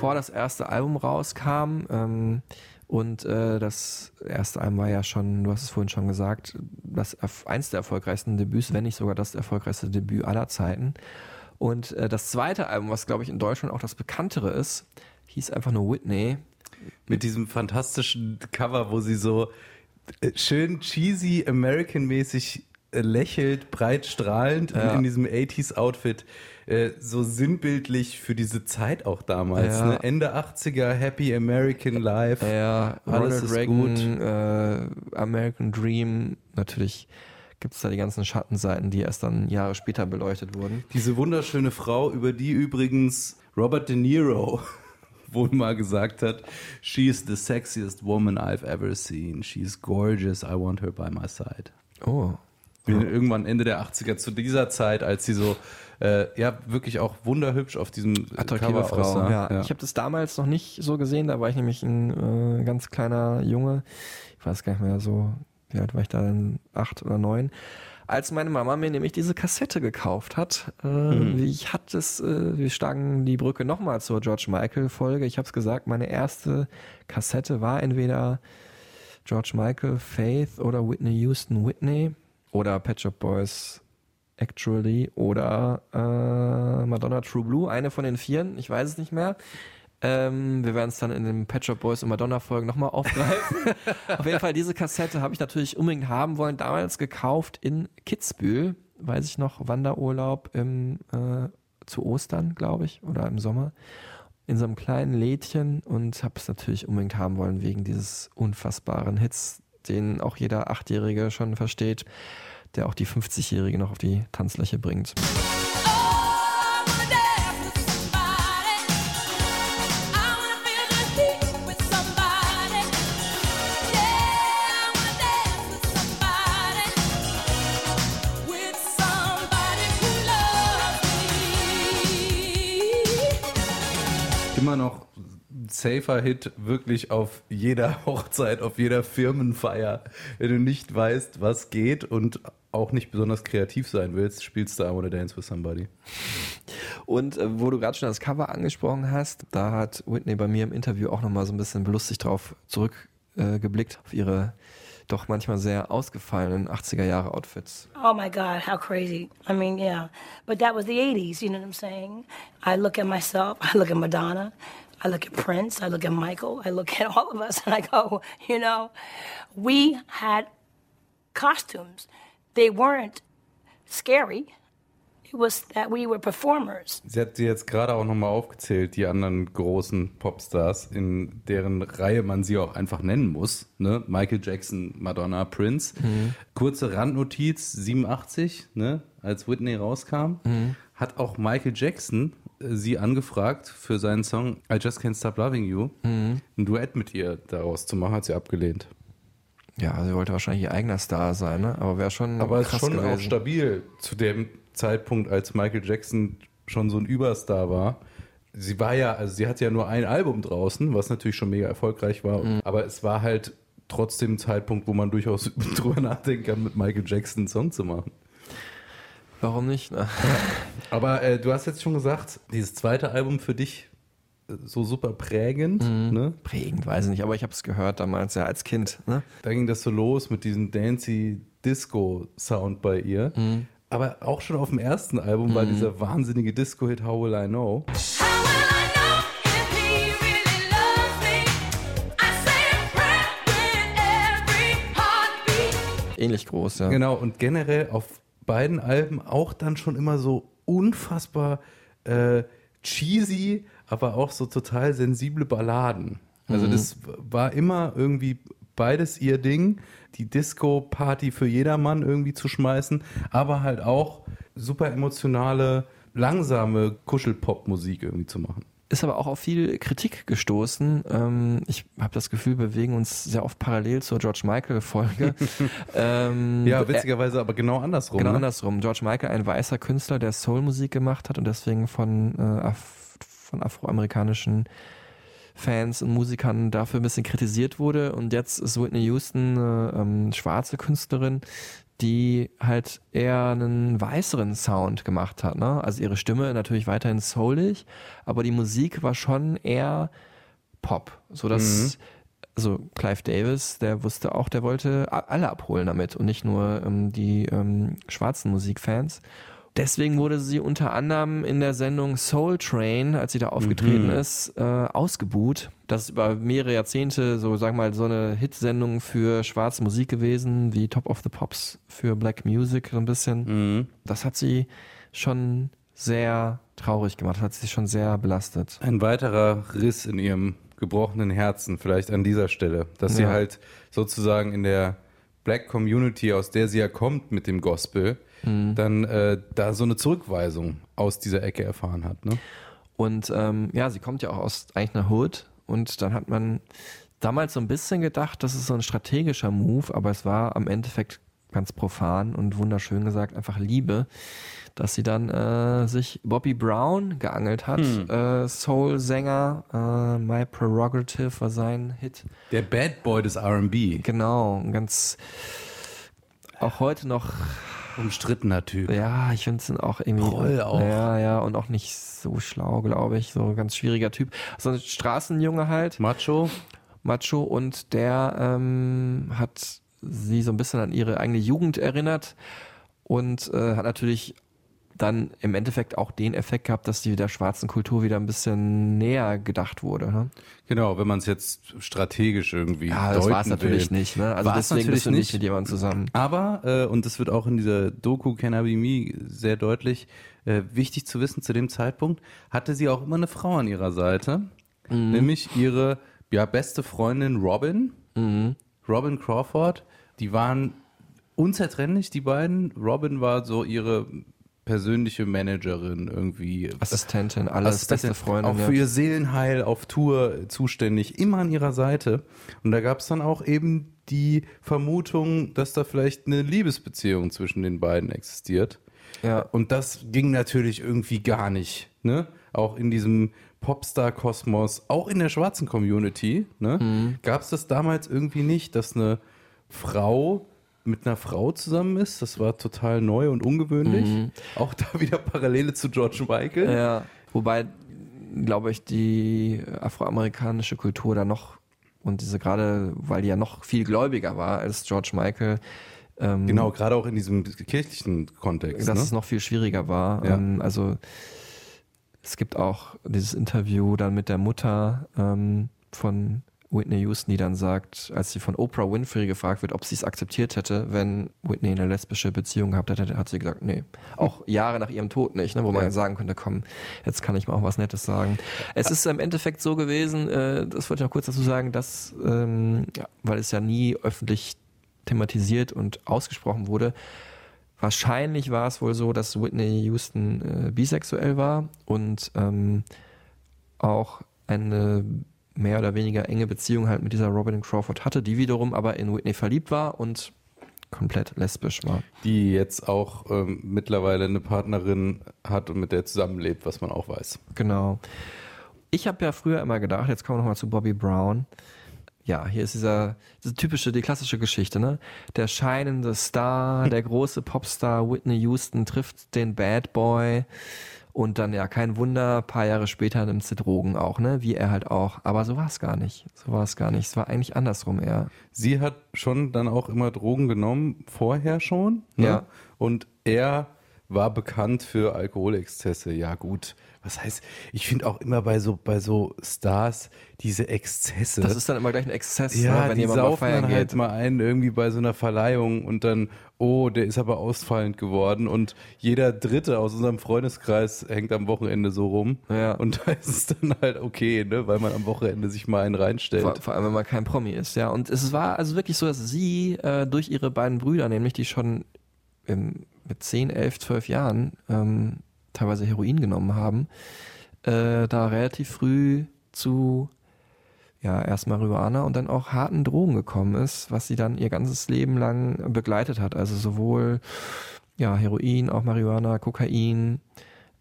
bevor das erste Album rauskam. Ähm, und äh, das erste Album war ja schon, du hast es vorhin schon gesagt, das eins der erfolgreichsten Debüts, wenn nicht sogar das erfolgreichste Debüt aller Zeiten. Und äh, das zweite Album, was glaube ich in Deutschland auch das bekanntere ist, hieß einfach nur Whitney.
Mit diesem fantastischen Cover, wo sie so äh, schön cheesy, American-mäßig lächelt, breit strahlend
Ja.
und in diesem 80s-Outfit äh, so sinnbildlich für diese Zeit auch damals.
Ja.
Ne? Ende 80er, Happy American Life.
Ja,
Alles
Ronald
ist
Reagan, äh, American Dream. Natürlich gibt es da die ganzen Schattenseiten, die erst dann Jahre später beleuchtet wurden.
Diese wunderschöne Frau, über die übrigens Robert De Niro wohl mal gesagt hat, she is the sexiest woman I've ever seen. She is gorgeous. I want her by my side.
Oh.
Irgendwann Ende der 80er, zu dieser Zeit, als sie so, äh, ja, wirklich auch wunderhübsch auf diesem
Attraktive Frau.
aussah.
Ja. Ich habe das damals noch nicht so gesehen, da war ich nämlich ein äh, ganz kleiner Junge. Ich weiß gar nicht mehr so, wie alt war ich da denn? Acht oder neun. Als meine Mama mir nämlich diese Kassette gekauft hat, äh, wie ich hatte es, äh, wir schlagen die Brücke nochmal zur George Michael Folge. Ich habe es gesagt, meine erste Kassette war entweder George Michael, Faith oder Whitney Houston, Whitney oder Pet Shop Boys Actually. Oder äh, Madonna True Blue, eine von den vieren, ich weiß es nicht mehr. Ähm, wir werden es dann in den Pet Shop Boys und Madonna Folgen nochmal aufgreifen. Auf jeden Fall, diese Kassette habe ich natürlich unbedingt haben wollen, damals gekauft in Kitzbühel, weiß ich noch, Wanderurlaub im, äh, zu Ostern, glaube ich, oder im Sommer, in so einem kleinen Lädchen und habe es natürlich unbedingt haben wollen wegen dieses unfassbaren Hits, den auch jeder Achtjährige schon versteht, der auch die 50-Jährige noch auf die Tanzfläche bringt.
Immer noch safer Hit wirklich auf jeder Hochzeit, auf jeder Firmenfeier. Wenn du nicht weißt, was geht und auch nicht besonders kreativ sein willst, spielst du I Wanna Dance with Somebody.
Und äh, wo du gerade schon das Cover angesprochen hast, da hat Whitney bei mir im Interview auch nochmal so ein bisschen belustigt drauf zurückgeblickt, äh, auf ihre doch manchmal sehr ausgefallenen 80er Jahre Outfits.
Oh my God, how crazy. I mean, yeah. But that was the 80s, you know what I'm saying? I look at myself, I look at Madonna, I look at Prince, I look at Michael, I look at all of us, and I go, you know, we had costumes. They weren't scary. It was that we were performers.
Sie hat sie jetzt gerade auch nochmal aufgezählt, die anderen großen Popstars, in deren Reihe man sie auch einfach nennen muss. Ne? Michael Jackson, Madonna, Prince. Kurze Randnotiz, 87, ne? als Whitney rauskam, hat auch Michael Jackson sie angefragt für seinen Song I Just Can't Stop Loving You, ein Duett mit ihr daraus zu machen, hat sie abgelehnt.
Ja, sie wollte wahrscheinlich ihr eigener Star sein, ne? aber wäre schon
Aber es ist
krass
schon auch
gewesen.
stabil zu dem Zeitpunkt, als Michael Jackson schon so ein Überstar war. Sie war ja, also sie hatte ja nur ein Album draußen, was natürlich schon mega erfolgreich war,
Mhm.
aber es war halt trotzdem ein Zeitpunkt, wo man durchaus drüber nachdenken kann, mit Michael Jackson einen Song zu machen.
Warum nicht? Ne?
Aber äh, du hast jetzt schon gesagt, dieses zweite Album für dich äh, so super prägend,
Mhm.
ne?
Prägend, weiß ich nicht, aber ich habe es gehört damals ja als Kind. Ne?
Da ging das so los mit diesem Dancy Disco Sound bei ihr.
Mhm.
Aber auch schon auf dem ersten Album war dieser wahnsinnige Disco-Hit How Will I Know.
How will I know if he really loves me? I say a prayer with every heartbeat.
Ähnlich groß, ja.
Genau, und generell auf beiden Alben auch dann schon immer so unfassbar äh, cheesy, aber auch so total sensible Balladen. Also das war immer irgendwie beides ihr Ding, die Disco-Party für jedermann irgendwie zu schmeißen, aber halt auch super emotionale, langsame Kuschelpop-Musik irgendwie zu machen.
Ist aber auch auf viel Kritik gestoßen. Ähm, ich habe das Gefühl, wir bewegen uns sehr oft parallel zur George Michael-Folge. ähm,
Ja,
äh,
witzigerweise aber genau andersrum.
Genau
ne?
andersrum. George Michael, ein weißer Künstler, der Soul-Musik gemacht hat und deswegen von, äh, Af von afroamerikanischen Fans und Musikern dafür ein bisschen kritisiert wurde. Und jetzt ist Whitney Houston eine ähm, schwarze Künstlerin, die halt eher einen weißeren Sound gemacht hat. Ne? Also ihre Stimme natürlich weiterhin soulig, aber die Musik war schon eher Pop. So dass also Clive Davis, der wusste auch, der wollte alle abholen damit und nicht nur ähm, die ähm, schwarzen Musikfans. Deswegen wurde sie unter anderem in der Sendung Soul Train, als sie da aufgetreten ist, äh, ausgebuht. Das ist über mehrere Jahrzehnte so, sag mal, so eine Hitsendung für schwarze Musik gewesen, wie Top of the Pops für Black Music so ein bisschen. Das hat sie schon sehr traurig gemacht, hat sie schon sehr belastet.
Ein weiterer Riss in ihrem gebrochenen Herzen, vielleicht an dieser Stelle, dass sie
Ja.
halt sozusagen in der Black Community, aus der sie ja kommt mit dem Gospel,
Mhm.
dann äh, da so eine Zurückweisung aus dieser Ecke erfahren hat. Ne?
Und ähm, ja, sie kommt ja auch aus eigentlich einer Hood und dann hat man damals so ein bisschen gedacht, das ist so ein strategischer Move, aber es war am Endeffekt ganz profan und wunderschön gesagt einfach Liebe, dass sie dann äh, sich Bobby Brown geangelt hat, äh, Soul-Sänger, äh, My Prerogative war sein Hit.
Der Bad Boy des R&B,
Genau, ganz auch heute noch
umstrittener Typ.
ja, ich finde es auch irgendwie.
Proll auch.
Ja, ja, und auch nicht so schlau, glaube ich. So ein ganz schwieriger Typ. So ein Straßenjunge halt,
Macho,
Macho, und der ähm, hat sie so ein bisschen an ihre eigene Jugend erinnert und äh, hat natürlich dann im Endeffekt auch den Effekt gehabt, dass die der schwarzen Kultur wieder ein bisschen näher gedacht wurde. Ne?
genau, wenn man es jetzt strategisch irgendwie
Ja, das war es natürlich
will.
nicht. Ne? Also
War's
deswegen
natürlich
bist du nicht mit jemandem zusammen.
Aber, äh, und das wird auch in dieser Doku Can I Be Me sehr deutlich, äh, wichtig zu wissen, zu dem Zeitpunkt hatte sie auch immer eine Frau an ihrer Seite, nämlich ihre ja, beste Freundin Robin, Robin Crawford. Die waren unzertrennlich, die beiden. Robin war so ihre persönliche Managerin irgendwie.
Assistentin, alles,
Assistentin,
beste Freundin.
Auch für ihr Seelenheil auf Tour zuständig, immer an ihrer Seite. Und da gab es dann auch eben die Vermutung, dass da vielleicht eine Liebesbeziehung zwischen den beiden existiert.
ja.
Und das ging natürlich irgendwie gar nicht. Ne? auch in diesem Popstar-Kosmos, auch in der schwarzen Community, ne,
Mhm.
gab es das damals irgendwie nicht, dass eine Frau mit einer Frau zusammen ist. Das war total neu und ungewöhnlich. Auch da wieder Parallele zu George Michael.
Mhm. Ja, wobei, glaube ich, die afroamerikanische Kultur da noch und diese gerade, weil die ja noch viel gläubiger war als George Michael, ähm,
Genau, gerade auch in diesem kirchlichen Kontext.
dass
ne?
es noch viel schwieriger war.
Ja.
Ähm, also es gibt auch dieses Interview dann mit der Mutter ähm, von Whitney Houston, die dann sagt, als sie von Oprah Winfrey gefragt wird, ob sie es akzeptiert hätte, wenn Whitney eine lesbische Beziehung gehabt hätte, hat sie gesagt, nee. Auch Jahre nach ihrem Tod nicht, ne, wo man
Ja.
sagen könnte, komm, jetzt kann ich mal auch was Nettes sagen. Es ist im Endeffekt so gewesen, äh, das wollte ich noch kurz dazu sagen, dass, ähm, ja, weil es ja nie öffentlich thematisiert und ausgesprochen wurde, Wahrscheinlich war es wohl so, dass Whitney Houston äh, bisexuell war und ähm, auch eine mehr oder weniger enge Beziehung halt mit dieser Robin Crawford hatte, die wiederum aber in Whitney verliebt war und komplett lesbisch war.
Die jetzt auch ähm, mittlerweile eine Partnerin hat und mit der zusammenlebt, was man auch weiß.
Genau. Ich habe ja früher immer gedacht, jetzt kommen wir nochmal zu Bobby Brown. Ja, hier ist dieser, diese typische, die klassische Geschichte, ne? Der scheinende Star, der große Popstar Whitney Houston trifft den Bad Boy und dann, ja, kein Wunder, paar Jahre später nimmt sie Drogen auch, ne? Wie er halt auch. Aber so war es gar nicht. So war es gar nicht. Es war eigentlich andersrum eher.
Sie hat schon dann auch immer Drogen genommen, vorher schon. Ne?
Ja.
Und er war bekannt für Alkoholexzesse. Ja, gut. Was heißt, ich finde auch immer bei so, bei so Stars diese Exzesse.
Das ist dann immer gleich ein Exzess,
ja,
ne? wenn
die
jemand mal
saufen
feiern
dann
geht.
halt mal ein irgendwie bei so einer Verleihung und dann, oh, der ist aber ausfallend geworden und jeder Dritte aus unserem Freundeskreis hängt am Wochenende so rum.
Ja.
Und da ist es dann halt okay, ne, weil man am Wochenende sich mal einen reinstellt.
Vor, vor allem, wenn man kein Promi ist, ja. Und es war also wirklich so, dass sie äh, durch ihre beiden Brüder, nämlich die schon im, mit 10, 11, 12 Jahren ähm, teilweise Heroin genommen haben, äh, da relativ früh zu ja, erst Marihuana und dann auch harten Drogen gekommen ist, was sie dann ihr ganzes Leben lang begleitet hat. Also sowohl ja, Heroin, auch Marihuana, Kokain,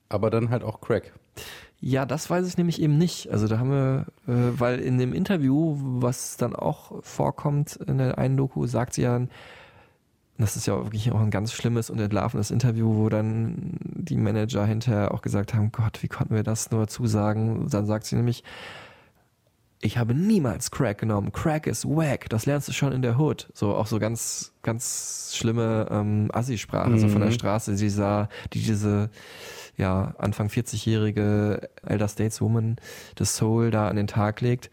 aber dann halt auch Crack.
ja, das weiß ich nämlich eben nicht. Also da haben wir, äh, weil in dem Interview, was dann auch vorkommt in der einen Doku, sagt sie ja, das ist ja wirklich auch ein ganz schlimmes und entlarvendes Interview, wo dann die Manager hinterher auch gesagt haben, Gott, wie konnten wir das nur zusagen? Dann sagt sie nämlich, ich habe niemals Crack genommen. Crack ist wack. Das lernst du schon in der Hood. So auch so ganz, ganz schlimme ähm, Assi-Sprache so von der Straße. Sie sah, die diese ja Anfang 40-jährige Elder Stateswoman des Soul da an den Tag legt,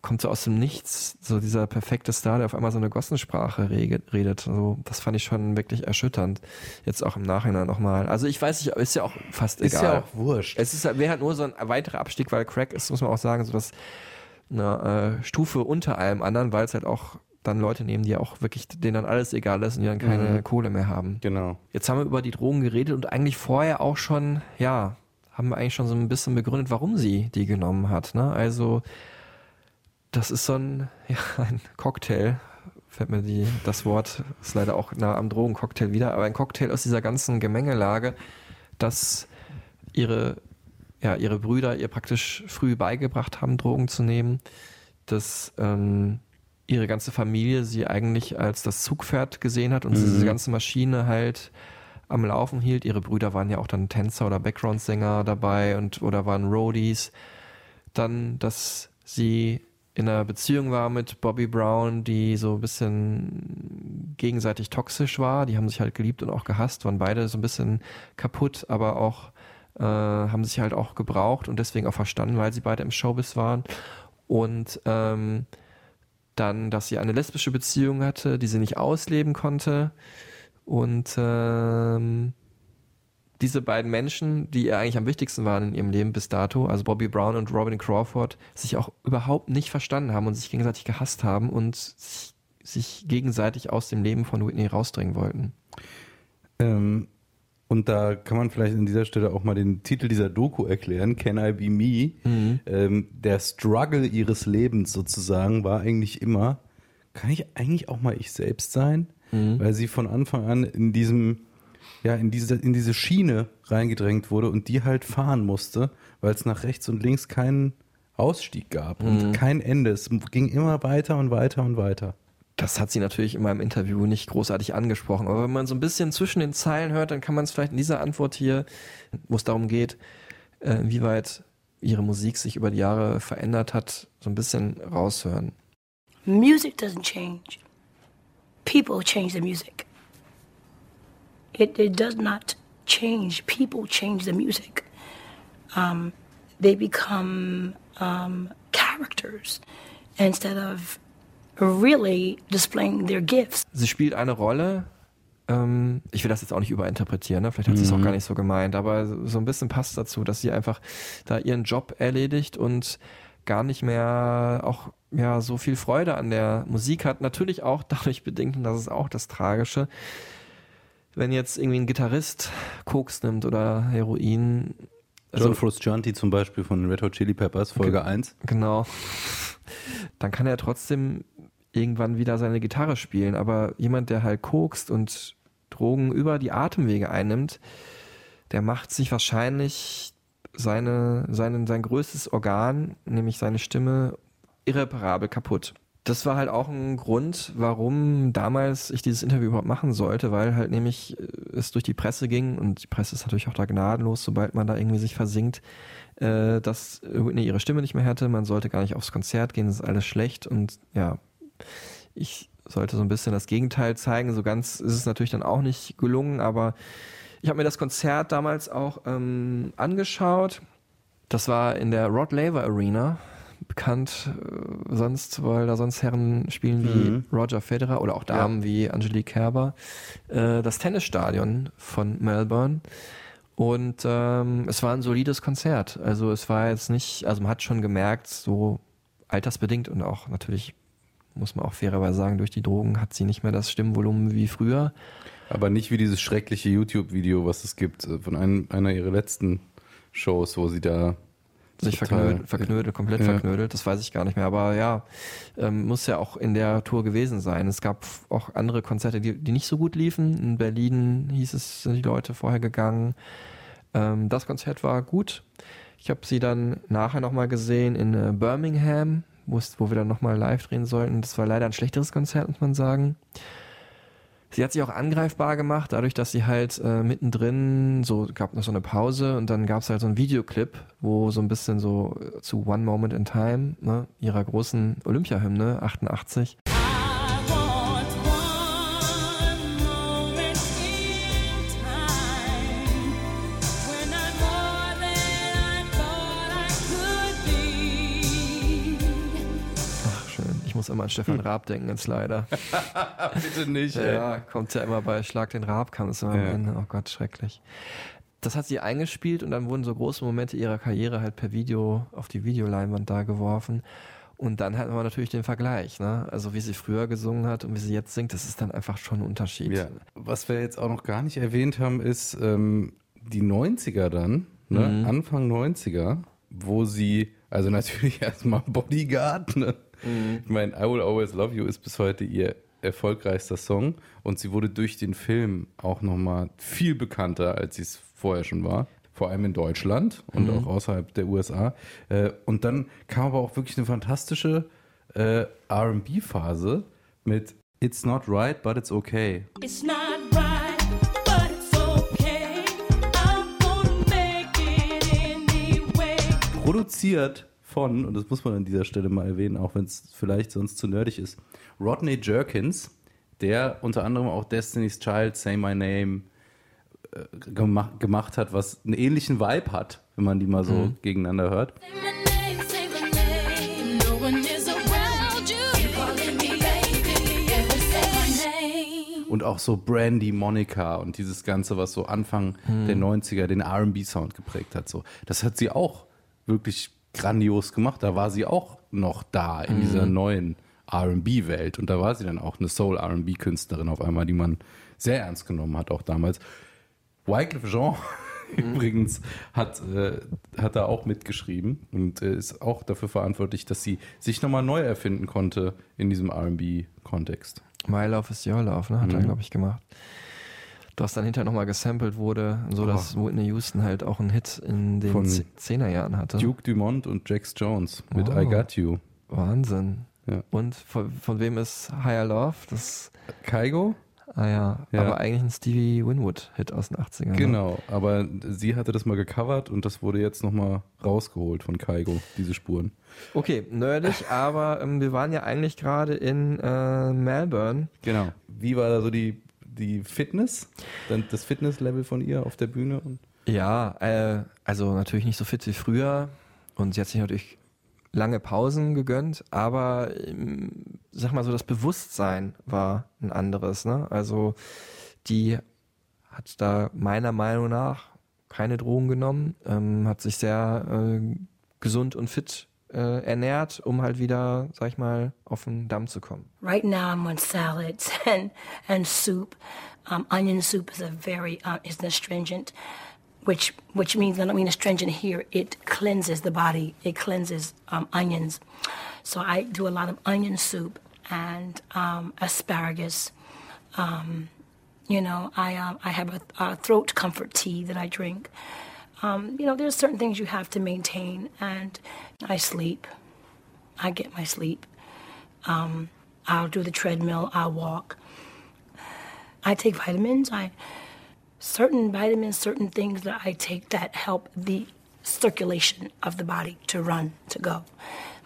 kommt so aus dem Nichts, so dieser perfekte Star, der auf einmal so eine Gossensprache redet. Also das fand ich schon wirklich erschütternd. Jetzt auch im Nachhinein nochmal. Also ich weiß nicht, ist ja auch fast
Ist
egal.
ja auch wurscht.
Es ist wäre halt nur so ein weiterer Abstieg, weil Crack ist, muss man auch sagen, so das eine äh, Stufe unter allem anderen, weil es halt auch dann Leute nehmen, die auch wirklich, denen dann alles egal ist und die dann keine Kohle mehr haben.
Genau.
Jetzt haben wir über die Drogen geredet und eigentlich vorher auch schon, ja, haben wir eigentlich schon so ein bisschen begründet, warum sie die genommen hat. Ne? Also das ist so ein, ja, ein Cocktail, fällt mir die, das Wort, ist leider auch nah am Drogencocktail wieder, aber ein Cocktail aus dieser ganzen Gemengelage, dass ihre, ja, ihre Brüder ihr praktisch früh beigebracht haben, Drogen zu nehmen, dass ähm, ihre ganze Familie sie eigentlich als das Zugpferd gesehen hat und sie diese ganze Maschine halt am Laufen hielt. Ihre Brüder waren ja auch dann Tänzer oder Background-Sänger dabei und oder waren Roadies. Dann, dass sie in einer Beziehung war mit Bobby Brown, die so ein bisschen gegenseitig toxisch war. Die haben sich halt geliebt und auch gehasst, waren beide so ein bisschen kaputt, aber auch äh, haben sich halt auch gebraucht und deswegen auch verstanden, weil sie beide im Showbiz waren. Und ähm, dann, dass sie eine lesbische Beziehung hatte, die sie nicht ausleben konnte. Und ähm, diese beiden Menschen, die ihr eigentlich am wichtigsten waren in ihrem Leben bis dato, also Bobby Brown und Robin Crawford, sich auch überhaupt nicht verstanden haben und sich gegenseitig gehasst haben und sich, sich gegenseitig aus dem Leben von Whitney rausdrängen wollten.
Ähm, und da kann man vielleicht an dieser Stelle auch mal den Titel dieser Doku erklären, Can I Be Me? Ähm, der Struggle ihres Lebens sozusagen war eigentlich immer, kann ich eigentlich auch mal ich selbst sein? Weil sie von Anfang an in diesem ja, in diese, in diese Schiene reingedrängt wurde und die halt fahren musste, weil es nach rechts und links keinen Ausstieg gab und kein Ende. Es ging immer weiter und weiter und weiter.
Das hat sie natürlich in meinem Interview nicht großartig angesprochen. Aber wenn man so ein bisschen zwischen den Zeilen hört, dann kann man es vielleicht in dieser Antwort hier, wo es darum geht, äh, inwieweit ihre Musik sich über die Jahre verändert hat, so ein bisschen raushören.
Music doesn't change. People change the music. It, it does not change. People change the music. Um, they become um, characters instead of really displaying their gifts.
Sie spielt eine Rolle. Ähm, ich will das jetzt auch nicht überinterpretieren, ne? vielleicht hat sie es auch gar nicht so gemeint, aber so ein bisschen passt dazu, dass sie einfach da ihren Job erledigt und gar nicht mehr auch ja so viel Freude an der Musik hat. Natürlich auch dadurch bedingt, und das ist auch das Tragische, wenn jetzt irgendwie ein Gitarrist Koks nimmt oder Heroin.
John
Also,
Frusciante zum Beispiel von Red Hot Chili Peppers, Folge 1.
Genau. Dann kann er trotzdem irgendwann wieder seine Gitarre spielen. Aber jemand, der halt kokst und Drogen über die Atemwege einnimmt, der macht sich wahrscheinlich seine, seinen, sein größtes Organ, nämlich seine Stimme, irreparabel kaputt. Das war halt auch ein Grund, warum damals ich dieses Interview überhaupt machen sollte, weil halt nämlich äh, es durch die Presse ging und die Presse ist natürlich auch da gnadenlos, sobald man da irgendwie sich versinkt, äh, dass Whitney ihre Stimme nicht mehr hatte, man sollte gar nicht aufs Konzert gehen, das ist alles schlecht und ja, ich sollte so ein bisschen das Gegenteil zeigen. So ganz ist es natürlich dann auch nicht gelungen, aber ich habe mir das Konzert damals auch ähm, angeschaut. Das war in der Rod Laver Arena, bekannt äh, sonst, weil da sonst Herren spielen wie Roger Federer oder auch Damen wie Angelique Kerber. Äh, das Tennisstadion von Melbourne. Und ähm, es war ein solides Konzert. Also es war jetzt nicht, also man hat schon gemerkt, so altersbedingt und auch natürlich muss man auch fairerweise sagen, durch die Drogen hat sie nicht mehr das Stimmvolumen wie früher.
Aber nicht wie dieses schreckliche YouTube-Video, was es gibt, äh, von einem, einer ihrer letzten Shows, wo sie da
sich verknödelt, verknödelt komplett
Ja.
verknödelt, das weiß ich gar nicht mehr. Aber ja, ähm, muss ja auch in der Tour gewesen sein. Es gab auch andere Konzerte, die, die nicht so gut liefen. In Berlin hieß es, sind die Leute vorher gegangen. Ähm, das Konzert war gut. Ich habe sie dann nachher nochmal gesehen in äh, Birmingham, wo wir dann nochmal live drehen sollten. Das war leider ein schlechteres Konzert, muss man sagen. Sie hat sich auch angreifbar gemacht, dadurch, dass sie halt äh, mittendrin, so gab noch so eine Pause und dann gab es halt so einen Videoclip, wo so ein bisschen so äh, zu One Moment in Time, ne, ihrer großen Olympia-Hymne, 88, muss immer an Stefan Raab denken, jetzt leider.
Bitte nicht,
Ja, kommt ja immer bei Schlag den Raab, kam es immer am
Ja.
Ende. Oh Gott, schrecklich. Das hat sie eingespielt und dann wurden so große Momente ihrer Karriere halt per Video auf die Videoleinwand da geworfen. Und dann hatten wir natürlich den Vergleich, ne? Also wie sie früher gesungen hat und wie sie jetzt singt, das ist dann einfach schon ein Unterschied.
Ja. Was wir jetzt auch noch gar nicht erwähnt haben, ist ähm, die 90er dann, ne?
Mhm.
Anfang 90er, wo sie, also natürlich erstmal Bodyguard, ne?
Mhm.
Ich meine, I Will Always Love You ist bis heute ihr erfolgreichster Song und sie wurde durch den Film auch nochmal viel bekannter, als sie es vorher schon war. Vor allem in Deutschland und
Mhm.
auch außerhalb der USA. Äh, und dann kam aber auch wirklich eine fantastische äh, RB-Phase mit It's Not Right, but It's Okay.
It's not right, but it's okay. I'm gonna make it anyway.
produziert von, und das muss man an dieser Stelle mal erwähnen, auch wenn es vielleicht sonst zu nerdig ist, Rodney Jerkins, der unter anderem auch Destiny's Child, Say My Name äh, gema gemacht hat, was einen ähnlichen Vibe hat, wenn man die mal so gegeneinander hört.
Say my name, say my name. No one is around you. You're calling me baby. Yeah, say my name.
Und auch so Brandy, Monica und dieses Ganze, was so Anfang der 90er den RB-Sound geprägt hat. So. Das hat sie auch wirklich grandios gemacht. Da war sie auch noch da in dieser neuen RB-Welt. Und da war sie dann auch eine Soul-RB-Künstlerin auf einmal, die man sehr ernst genommen hat, auch damals. Wycliffe Jean übrigens hat, äh, hat da auch mitgeschrieben und äh, ist auch dafür verantwortlich, dass sie sich nochmal neu erfinden konnte in diesem RB-Kontext.
My Love is Your Love, ne? Hat er, glaube ich, gemacht. Das dann hinterher nochmal gesampelt wurde, so dass Whitney Houston halt auch einen Hit in den
Von
Zehnerjahren hatte.
Duke Dumont und Jax Jones mit
Oh.
I Got You.
Wahnsinn.
Ja.
Und von, von wem ist Higher Love? Das,
Kaigo?
ah ja,
Ja.
aber eigentlich ein Stevie Winwood-Hit aus den 80ern. ne?
Genau, aber sie hatte das mal gecovert und das wurde jetzt nochmal rausgeholt von Kaigo, diese Spuren.
Okay, nerdig, aber ähm, wir waren ja eigentlich gerade in äh, Melbourne.
Genau. Wie war da so die, die Fitness? Dann das Fitnesslevel von ihr auf der Bühne?
Ja, äh, also natürlich nicht so fit wie früher und sie hat sich natürlich lange Pausen gegönnt, aber ähm, sag mal so, das Bewusstsein war ein anderes. Ne? Also die hat da meiner Meinung nach keine Drogen genommen, ähm, hat sich sehr äh, gesund und fit äh, ernährt, um halt wieder, sag ich mal, auf den Damm zu kommen.
Right now, I'm on salads and and soup. Um, onion soup is a very uh, is an astringent, which which means I don't mean astringent here. It cleanses the body. It cleanses um, onions. So I do a lot of onion soup and um, asparagus. You know, I I have a, a throat comfort tea that I drink. Um, you know, there's certain things you have to maintain, and I sleep. I get my sleep. Um, I'll do the treadmill. I'll walk. I take vitamins. I certain vitamins, certain things that I take that help the circulation of the body to run, to go.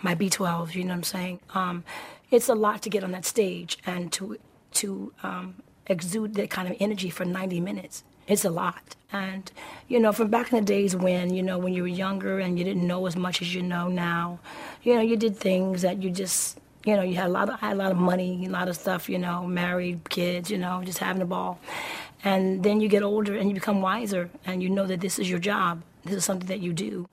My B12, you know what I'm saying? Um, it's a lot to get on that stage and to to um, exude that kind of energy for 90 minutes. It's a lot. And, you know, from back in the days when, you know, when you were younger and you didn't know as much as you know now, you know, you did things that you just, you know, you had a lot of, had a lot of money, a lot of stuff, you know, married, kids, you know, just having a ball. And then you get older and you become wiser and you know that this is your job. This is something that you do.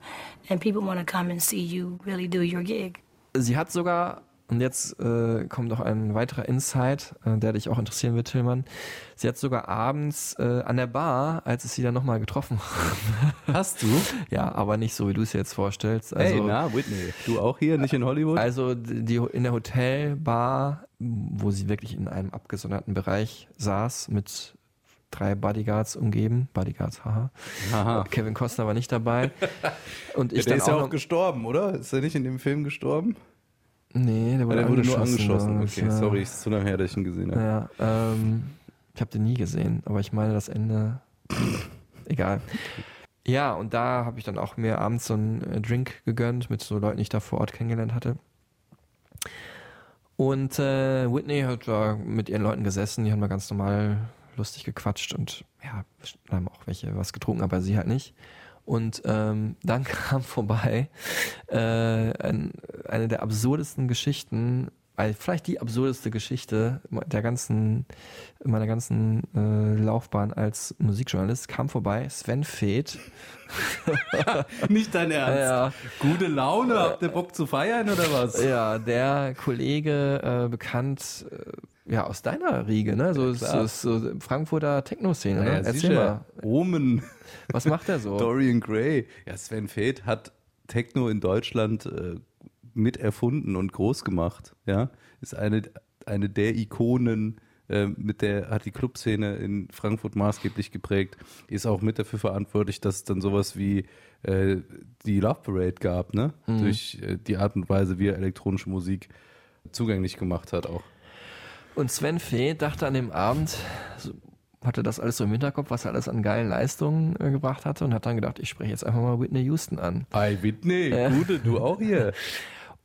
And people want to come and see you really do your gig.
Sie hat sogar, und jetzt äh, kommt noch ein weiterer Insight, äh, der dich auch interessieren wird, Tillmann. Sie hat sogar abends äh, an der Bar, als es sie dann nochmal getroffen hat.
Hast du?
ja, aber nicht so, wie du es dir jetzt vorstellst. Also,
Hey, na, Whitney. Du auch hier, nicht in Hollywood?
also die, in der Hotelbar, wo sie wirklich in einem abgesonderten Bereich saß, mit drei Bodyguards umgeben. Bodyguards, haha.
Aha.
Kevin Costner war nicht dabei. Und ich
der
dann
ist ja
auch
auch gestorben, oder? Ist er nicht in dem Film gestorben?
Nee, der wurde,
Oder der wurde nur
angeschossen.
angeschossen.
Das,
Okay,
äh,
sorry, ist zu lange her, dass ich ihn gesehen habe.
Ja, ähm, ich habe den nie gesehen, aber ich meine das Ende. Egal. Ja, und da habe ich dann auch mir abends so einen äh, Drink gegönnt mit so Leuten, die ich da vor Ort kennengelernt hatte. Und äh, Whitney hat da mit ihren Leuten gesessen, die haben mal ganz normal lustig gequatscht und ja, haben auch welche was getrunken, aber sie halt nicht. Und ähm, dann kam vorbei äh, ein, eine der absurdesten Geschichten, weil vielleicht die absurdeste Geschichte der ganzen, meiner ganzen äh, Laufbahn als Musikjournalist, kam vorbei, Sven Feth.
Nicht dein Ernst?
Ja.
Gute Laune, habt ihr Bock zu feiern oder was?
Ja, der Kollege, äh, bekannt äh, ja aus deiner Riege, ne? So, so,
klar.
so Frankfurter Techno-Szene,
Ja,
ne? Erzähl
sicher.
mal.
Omen,
Was macht er so?
Dorian Gray. Ja, Sven Feth hat Techno in Deutschland äh, mit erfunden und groß gemacht. Ja, ist eine, eine der Ikonen, äh, mit der hat die Clubszene in Frankfurt maßgeblich geprägt. Ist auch mit dafür verantwortlich, dass es dann sowas wie äh, die Love Parade gab, ne? Durch äh, die Art und Weise, wie er elektronische Musik zugänglich gemacht hat auch.
Und Sven Fee dachte an dem Abend, so, hatte das alles so im Hinterkopf, was er alles an geilen Leistungen äh, gebracht hatte und hat dann gedacht, ich spreche jetzt einfach mal Whitney Houston an.
Hi Whitney,
Ja.
gute, du auch hier.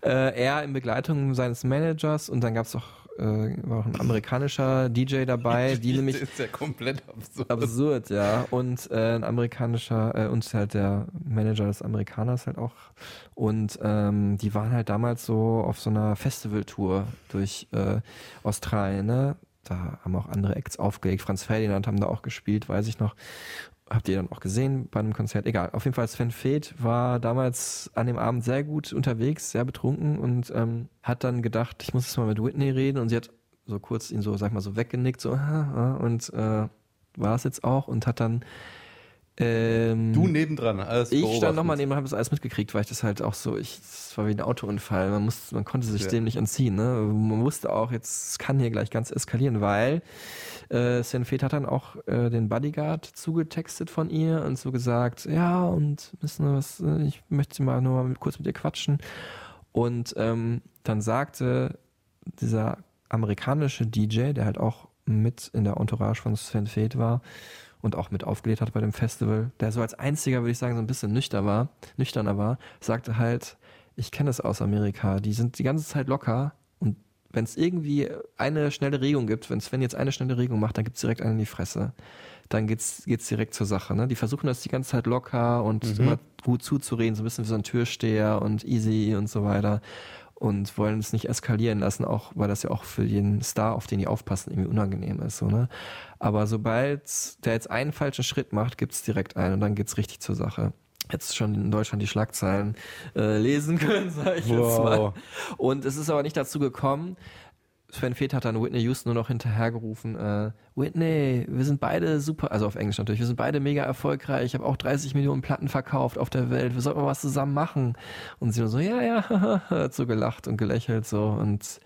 Äh, er in Begleitung seines Managers und dann gab es auch, äh, war auch ein amerikanischer DJ dabei, die nämlich
Das ist ja komplett absurd.
absurd, ja. Und äh, ein amerikanischer, äh, und halt der Manager des Amerikaners halt auch. Und ähm, die waren halt damals so auf so einer Festivaltour durch äh, Australien, ne? Da haben auch andere Acts aufgelegt. Franz Ferdinand haben da auch gespielt, weiß ich noch. Habt ihr dann auch gesehen bei einem Konzert? Egal. Auf jeden Fall, Sven Feth war damals an dem Abend sehr gut unterwegs, sehr betrunken und ähm, hat dann gedacht, ich muss jetzt mal mit Whitney reden. Und sie hat so kurz ihn so, sag mal, so weggenickt, so, ah, ah, und äh, war es jetzt auch und hat dann Ähm,
Du nebendran, alles
ich stand nochmal neben, habe das alles mitgekriegt, weil ich das halt auch so, ich, das war wie ein Autounfall. Man muss, man konnte sich
Ja.
dem nicht entziehen. Ne? Man wusste auch, jetzt es kann hier gleich ganz eskalieren, weil äh, Sven Feth hat dann auch äh, den Bodyguard zugetextet von ihr und so gesagt, ja und wissen wir was, äh, ich möchte mal nur mal mit, kurz mit ihr quatschen. Und ähm, dann sagte dieser amerikanische DJ, der halt auch mit in der Entourage von Sven Feth war und auch mit aufgelegt hat bei dem Festival, der so als einziger, würde ich sagen, so ein bisschen nüchtern war, nüchterner war, sagte halt, ich kenne es aus Amerika, die sind die ganze Zeit locker und wenn es irgendwie eine schnelle Regung gibt, wenn Sven jetzt eine schnelle Regung macht, dann gibt's direkt einen in die Fresse. Dann geht's, geht's direkt zur Sache. Ne? Die versuchen das die ganze Zeit locker und immer gut zuzureden, so ein bisschen wie so ein Türsteher und easy und so weiter. Und wollen es nicht eskalieren lassen, auch weil das ja auch für jeden Star, auf den die aufpassen, irgendwie unangenehm ist. So, ne? Aber sobald der jetzt einen falschen Schritt macht, gibt's direkt einen und dann geht's richtig zur Sache. Jetzt schon in Deutschland die Schlagzeilen äh, lesen können, sage ich jetzt mal.
Wow.
Und es ist aber nicht dazu gekommen. Sven Feth hat dann Whitney Houston nur noch hinterhergerufen, äh, Whitney, wir sind beide super, also auf Englisch natürlich, wir sind beide mega erfolgreich, ich habe auch 30 Millionen Platten verkauft auf der Welt, wir sollten mal was zusammen machen. Und sie nur so, ja, ja, hat so gelacht und gelächelt so und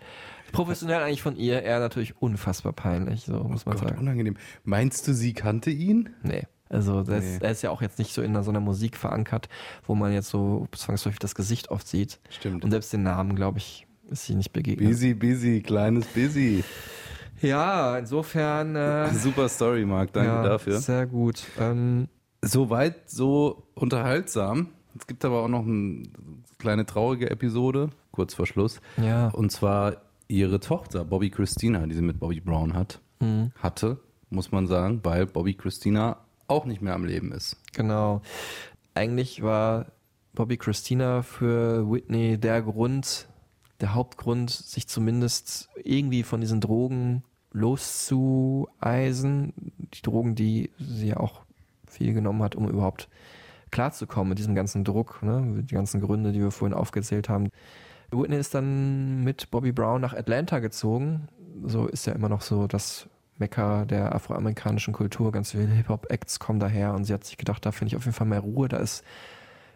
professionell eigentlich von ihr, er natürlich unfassbar peinlich, so muss man
Gott,
sagen.
unangenehm. Meinst du, sie kannte ihn?
Nee. Also das,
Nee.
er ist ja auch jetzt nicht so in so einer Musik verankert, wo man jetzt so zwangsläufig das Gesicht oft sieht.
Stimmt.
Und selbst den Namen, glaube ich, ist sie nicht begegnet.
Busy, busy, kleines Busy.
Ja, insofern. Äh,
Super Story, Marc, danke
ja,
dafür.
Sehr gut. Ähm,
Soweit so unterhaltsam. Es gibt aber auch noch eine kleine traurige Episode, kurz vor Schluss.
Ja.
Und zwar ihre Tochter, Bobby Christina, die sie mit Bobby Brown hat,
Mhm.
hatte, muss man sagen, weil Bobby Christina auch nicht mehr am Leben ist.
genau. Eigentlich war Bobby Christina für Whitney der Grund, der Hauptgrund, sich zumindest irgendwie von diesen Drogen loszueisen. Die Drogen, die sie ja auch viel genommen hat, um überhaupt klarzukommen mit diesem ganzen Druck, ne? die ganzen Gründe, die wir vorhin aufgezählt haben. Whitney ist dann mit Bobby Brown nach Atlanta gezogen. So ist ja immer noch so das Mekka der afroamerikanischen Kultur. Ganz viele Hip-Hop-Acts kommen daher und sie hat sich gedacht, da finde ich auf jeden Fall mehr Ruhe. Da ist,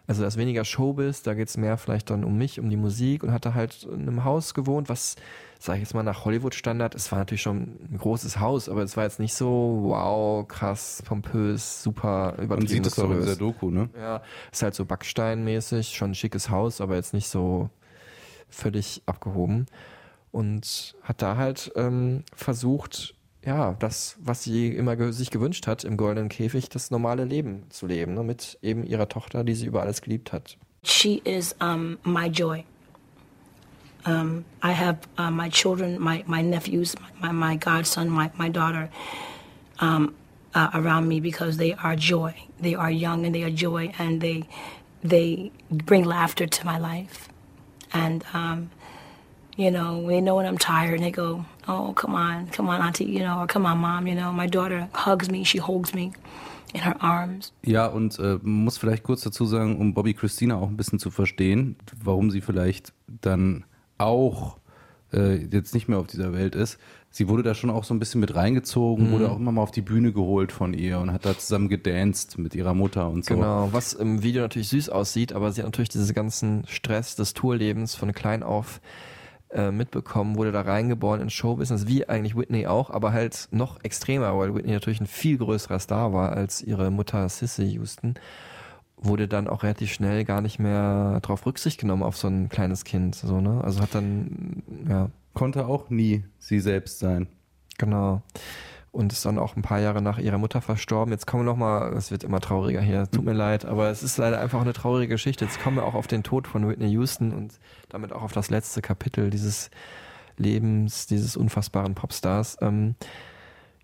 also da ist weniger Showbiz, da geht es mehr vielleicht dann um mich, um die Musik und hat da halt in einem Haus gewohnt, was, sage ich jetzt mal, nach Hollywood-Standard, es war natürlich schon ein großes Haus, aber es war jetzt nicht so, wow, krass, pompös, super übertrieben.
Man sieht es auch in dieser Doku, ne?
Ja, ist halt so Backsteinmäßig, schon ein schickes Haus, aber jetzt nicht so völlig abgehoben. Und hat da halt ähm, versucht, ja, das, was sie immer sich gewünscht hat, im goldenen Käfig, das normale Leben zu leben, ne, mit eben ihrer Tochter, die sie über alles geliebt hat.
She is um, my joy. Um, I have uh, my children, my, my nephews, my, my godson, my, my daughter um, uh, around me because they are joy. They are young and they are joy and they, they bring laughter to my life. And, um, you know, they know when I'm tired and they go, oh, come on, come on, auntie, you know, or come on, mom, you know. My daughter hugs me, she holds me in her arms.
Ja, und äh, man muss vielleicht kurz dazu sagen, um Bobby Christina auch ein bisschen zu verstehen, warum sie vielleicht dann auch äh, jetzt nicht mehr auf dieser Welt ist. Sie wurde da schon auch so ein bisschen mit reingezogen, wurde auch immer mal auf die Bühne geholt von ihr und hat da zusammen gedanced mit ihrer Mutter und so.
Genau, was im Video natürlich süß aussieht, aber sie hat natürlich diesen ganzen Stress des Tourlebens von klein auf äh, mitbekommen, wurde da reingeboren ins Showbusiness, wie eigentlich Whitney auch, aber halt noch extremer, weil Whitney natürlich ein viel größerer Star war als ihre Mutter Sissy Houston, wurde dann auch relativ schnell gar nicht mehr drauf Rücksicht genommen auf so ein kleines Kind, so, ne? Also hat dann, ja,
Konnte auch nie sie selbst sein.
Genau. Und ist dann auch ein paar Jahre nach ihrer Mutter verstorben. Jetzt kommen wir nochmal, es wird immer trauriger hier, tut mir leid, aber es ist leider einfach eine traurige Geschichte. Jetzt kommen wir auch auf den Tod von Whitney Houston und damit auch auf das letzte Kapitel dieses Lebens, dieses unfassbaren Popstars. Ähm,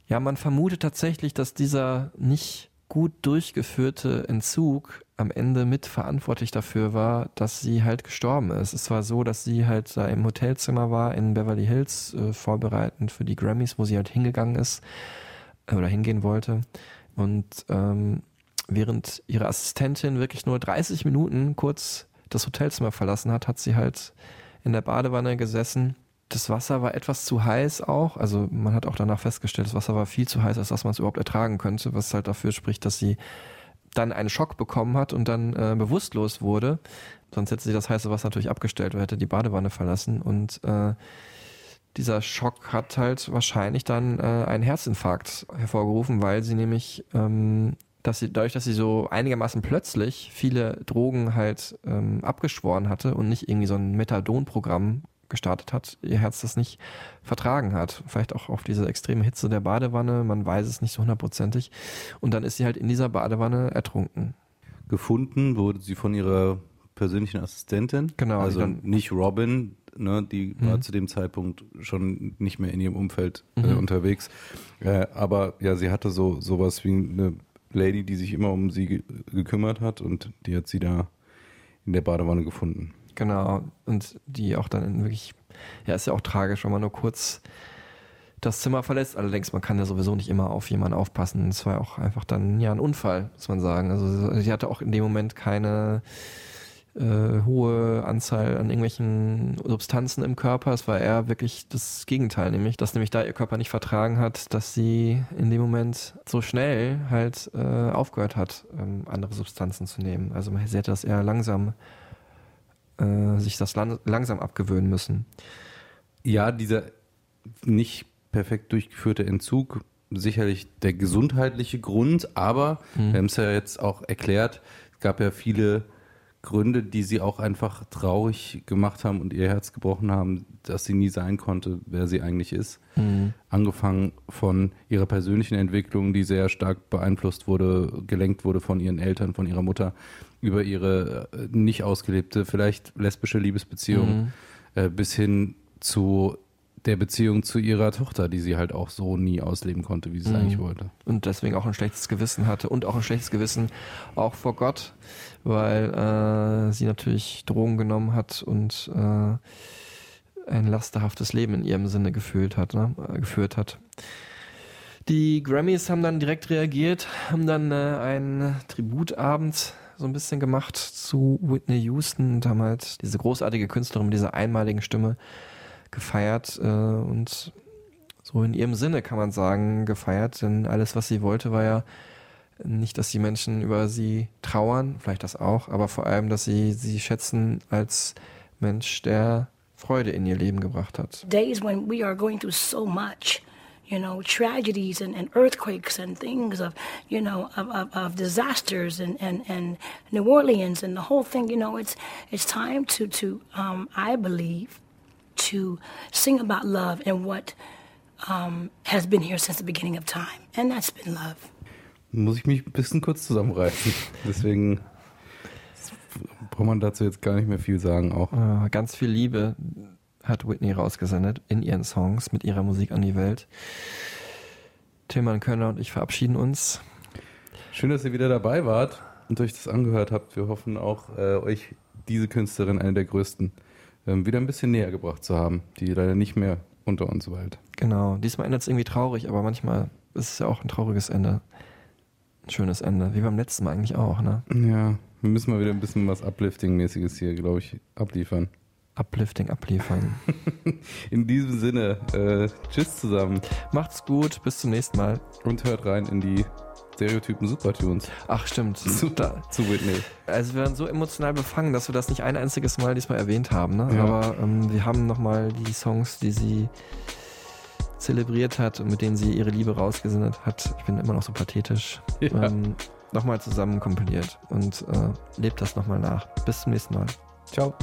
ja, man vermutet tatsächlich, dass dieser nicht gut durchgeführte Entzug am Ende mitverantwortlich dafür war, dass sie halt gestorben ist. Es war so, dass sie halt da im Hotelzimmer war in Beverly Hills, äh, vorbereitend für die Grammys, wo sie halt hingegangen ist äh, oder hingehen wollte. Und ähm, während ihre Assistentin wirklich nur 30 Minuten kurz das Hotelzimmer verlassen hat, hat sie halt in der Badewanne gesessen. Das Wasser war etwas zu heiß auch. Also man hat auch danach festgestellt, das Wasser war viel zu heiß, als dass man es überhaupt ertragen könnte, was halt dafür spricht, dass sie dann einen Schock bekommen hat und dann äh, bewusstlos wurde. Sonst hätte sie das heiße Wasser natürlich abgestellt oder hätte die Badewanne verlassen. Und äh, dieser Schock hat halt wahrscheinlich dann äh, einen Herzinfarkt hervorgerufen, weil sie nämlich, ähm, dass sie, dadurch, dass sie so einigermaßen plötzlich viele Drogen halt ähm, abgeschworen hatte und nicht irgendwie so ein Methadon-Programm gestartet hat, ihr Herz das nicht vertragen hat. Vielleicht auch auf diese extreme Hitze der Badewanne, man weiß es nicht so hundertprozentig. Und dann ist sie halt in dieser Badewanne ertrunken.
Gefunden wurde sie von ihrer persönlichen Assistentin.
Genau,
Also nicht Robin, ne, die war
Mhm.
zu dem Zeitpunkt schon nicht mehr in ihrem Umfeld äh,
Mhm.
unterwegs. Äh, aber ja, sie hatte so sowas wie eine Lady, die sich immer um sie ge gekümmert hat und die hat sie da in der Badewanne gefunden.
Genau. Und die auch dann wirklich, ja, ist ja auch tragisch, wenn man nur kurz das Zimmer verlässt. Allerdings, man kann ja sowieso nicht immer auf jemanden aufpassen. Es war ja auch einfach dann ja ein Unfall, muss man sagen. Also sie hatte auch in dem Moment keine äh, hohe Anzahl an irgendwelchen Substanzen im Körper. Es war eher wirklich das Gegenteil, nämlich, dass nämlich da ihr Körper nicht vertragen hat, dass sie in dem Moment so schnell halt äh, aufgehört hat, ähm, andere Substanzen zu nehmen. Also sie hätte das eher langsam äh, sich das lan langsam abgewöhnen müssen.
Ja, dieser nicht perfekt durchgeführte Entzug, sicherlich der gesundheitliche Grund, aber
Mhm.
wir haben es ja jetzt auch erklärt, es gab ja viele Gründe, die sie auch einfach traurig gemacht haben und ihr Herz gebrochen haben, dass sie nie sein konnte, wer sie eigentlich ist.
Mhm.
Angefangen von ihrer persönlichen Entwicklung, die sehr stark beeinflusst wurde, gelenkt wurde von ihren Eltern, von ihrer Mutter, über ihre äh, nicht ausgelebte, vielleicht lesbische Liebesbeziehung,
Mhm.
äh, bis hin zu der Beziehung zu ihrer Tochter, die sie halt auch so nie ausleben konnte, wie sie es
Mhm.
eigentlich wollte.
Und deswegen auch ein schlechtes Gewissen hatte und auch ein schlechtes Gewissen auch vor Gott, weil äh, sie natürlich Drogen genommen hat und äh, ein lasterhaftes Leben in ihrem Sinne gefühlt hat, ne? äh, geführt hat. Die Grammys haben dann direkt reagiert, haben dann äh, einen Tributabend so ein bisschen gemacht zu Whitney Houston und haben halt diese großartige Künstlerin mit dieser einmaligen Stimme gefeiert äh, und so in ihrem Sinne kann man sagen gefeiert, denn alles, was sie wollte, war ja nicht, dass die Menschen über sie trauern, vielleicht das auch, aber vor allem, dass sie sie schätzen als Mensch, der Freude in ihr Leben gebracht hat.
days when we are going through so much you know tragedies and, and earthquakes and things of you know of, of, of disasters and, and, and new orleans and the whole thing you know it's it's time to to um, i believe to sing about love and what um, has been here since the beginning of time and that's been love
Muss ich mich ein bisschen kurz zusammenreißen. Deswegen braucht man dazu jetzt gar nicht mehr viel sagen auch.
Ganz viel Liebe hat Whitney rausgesendet in ihren Songs mit ihrer Musik an die Welt. Tillmann Könner und ich verabschieden uns.
Schön, dass ihr wieder dabei wart und euch das angehört habt. Wir hoffen auch, äh, euch diese Künstlerin, eine der größten, ähm, wieder ein bisschen näher gebracht zu haben, die leider nicht mehr unter uns weilt.
Genau, diesmal endet es irgendwie traurig, aber manchmal ist es ja auch ein trauriges Ende. Schönes Ende, wie beim letzten Mal eigentlich auch, ne?
Ja, wir müssen mal wieder ein bisschen was Uplifting-mäßiges hier, glaube ich, abliefern.
Uplifting abliefern.
In diesem Sinne, äh, tschüss zusammen
Macht's gut, bis zum nächsten Mal.
und hört rein in die Stereotypen Supertunes
Ach stimmt,
zu,
da,
zu Whitney.
also wir waren so emotional befangen, dass wir das nicht ein einziges Mal diesmal erwähnt haben, ne?
Ja.
Aber ähm, wir haben nochmal die Songs, die sie zelebriert hat und mit denen sie ihre Liebe rausgesendet hat. Ich bin immer noch so pathetisch.
Ja.
Ähm, nochmal zusammen kompiliert und äh, lebt das nochmal nach. Bis zum nächsten Mal.
Ciao.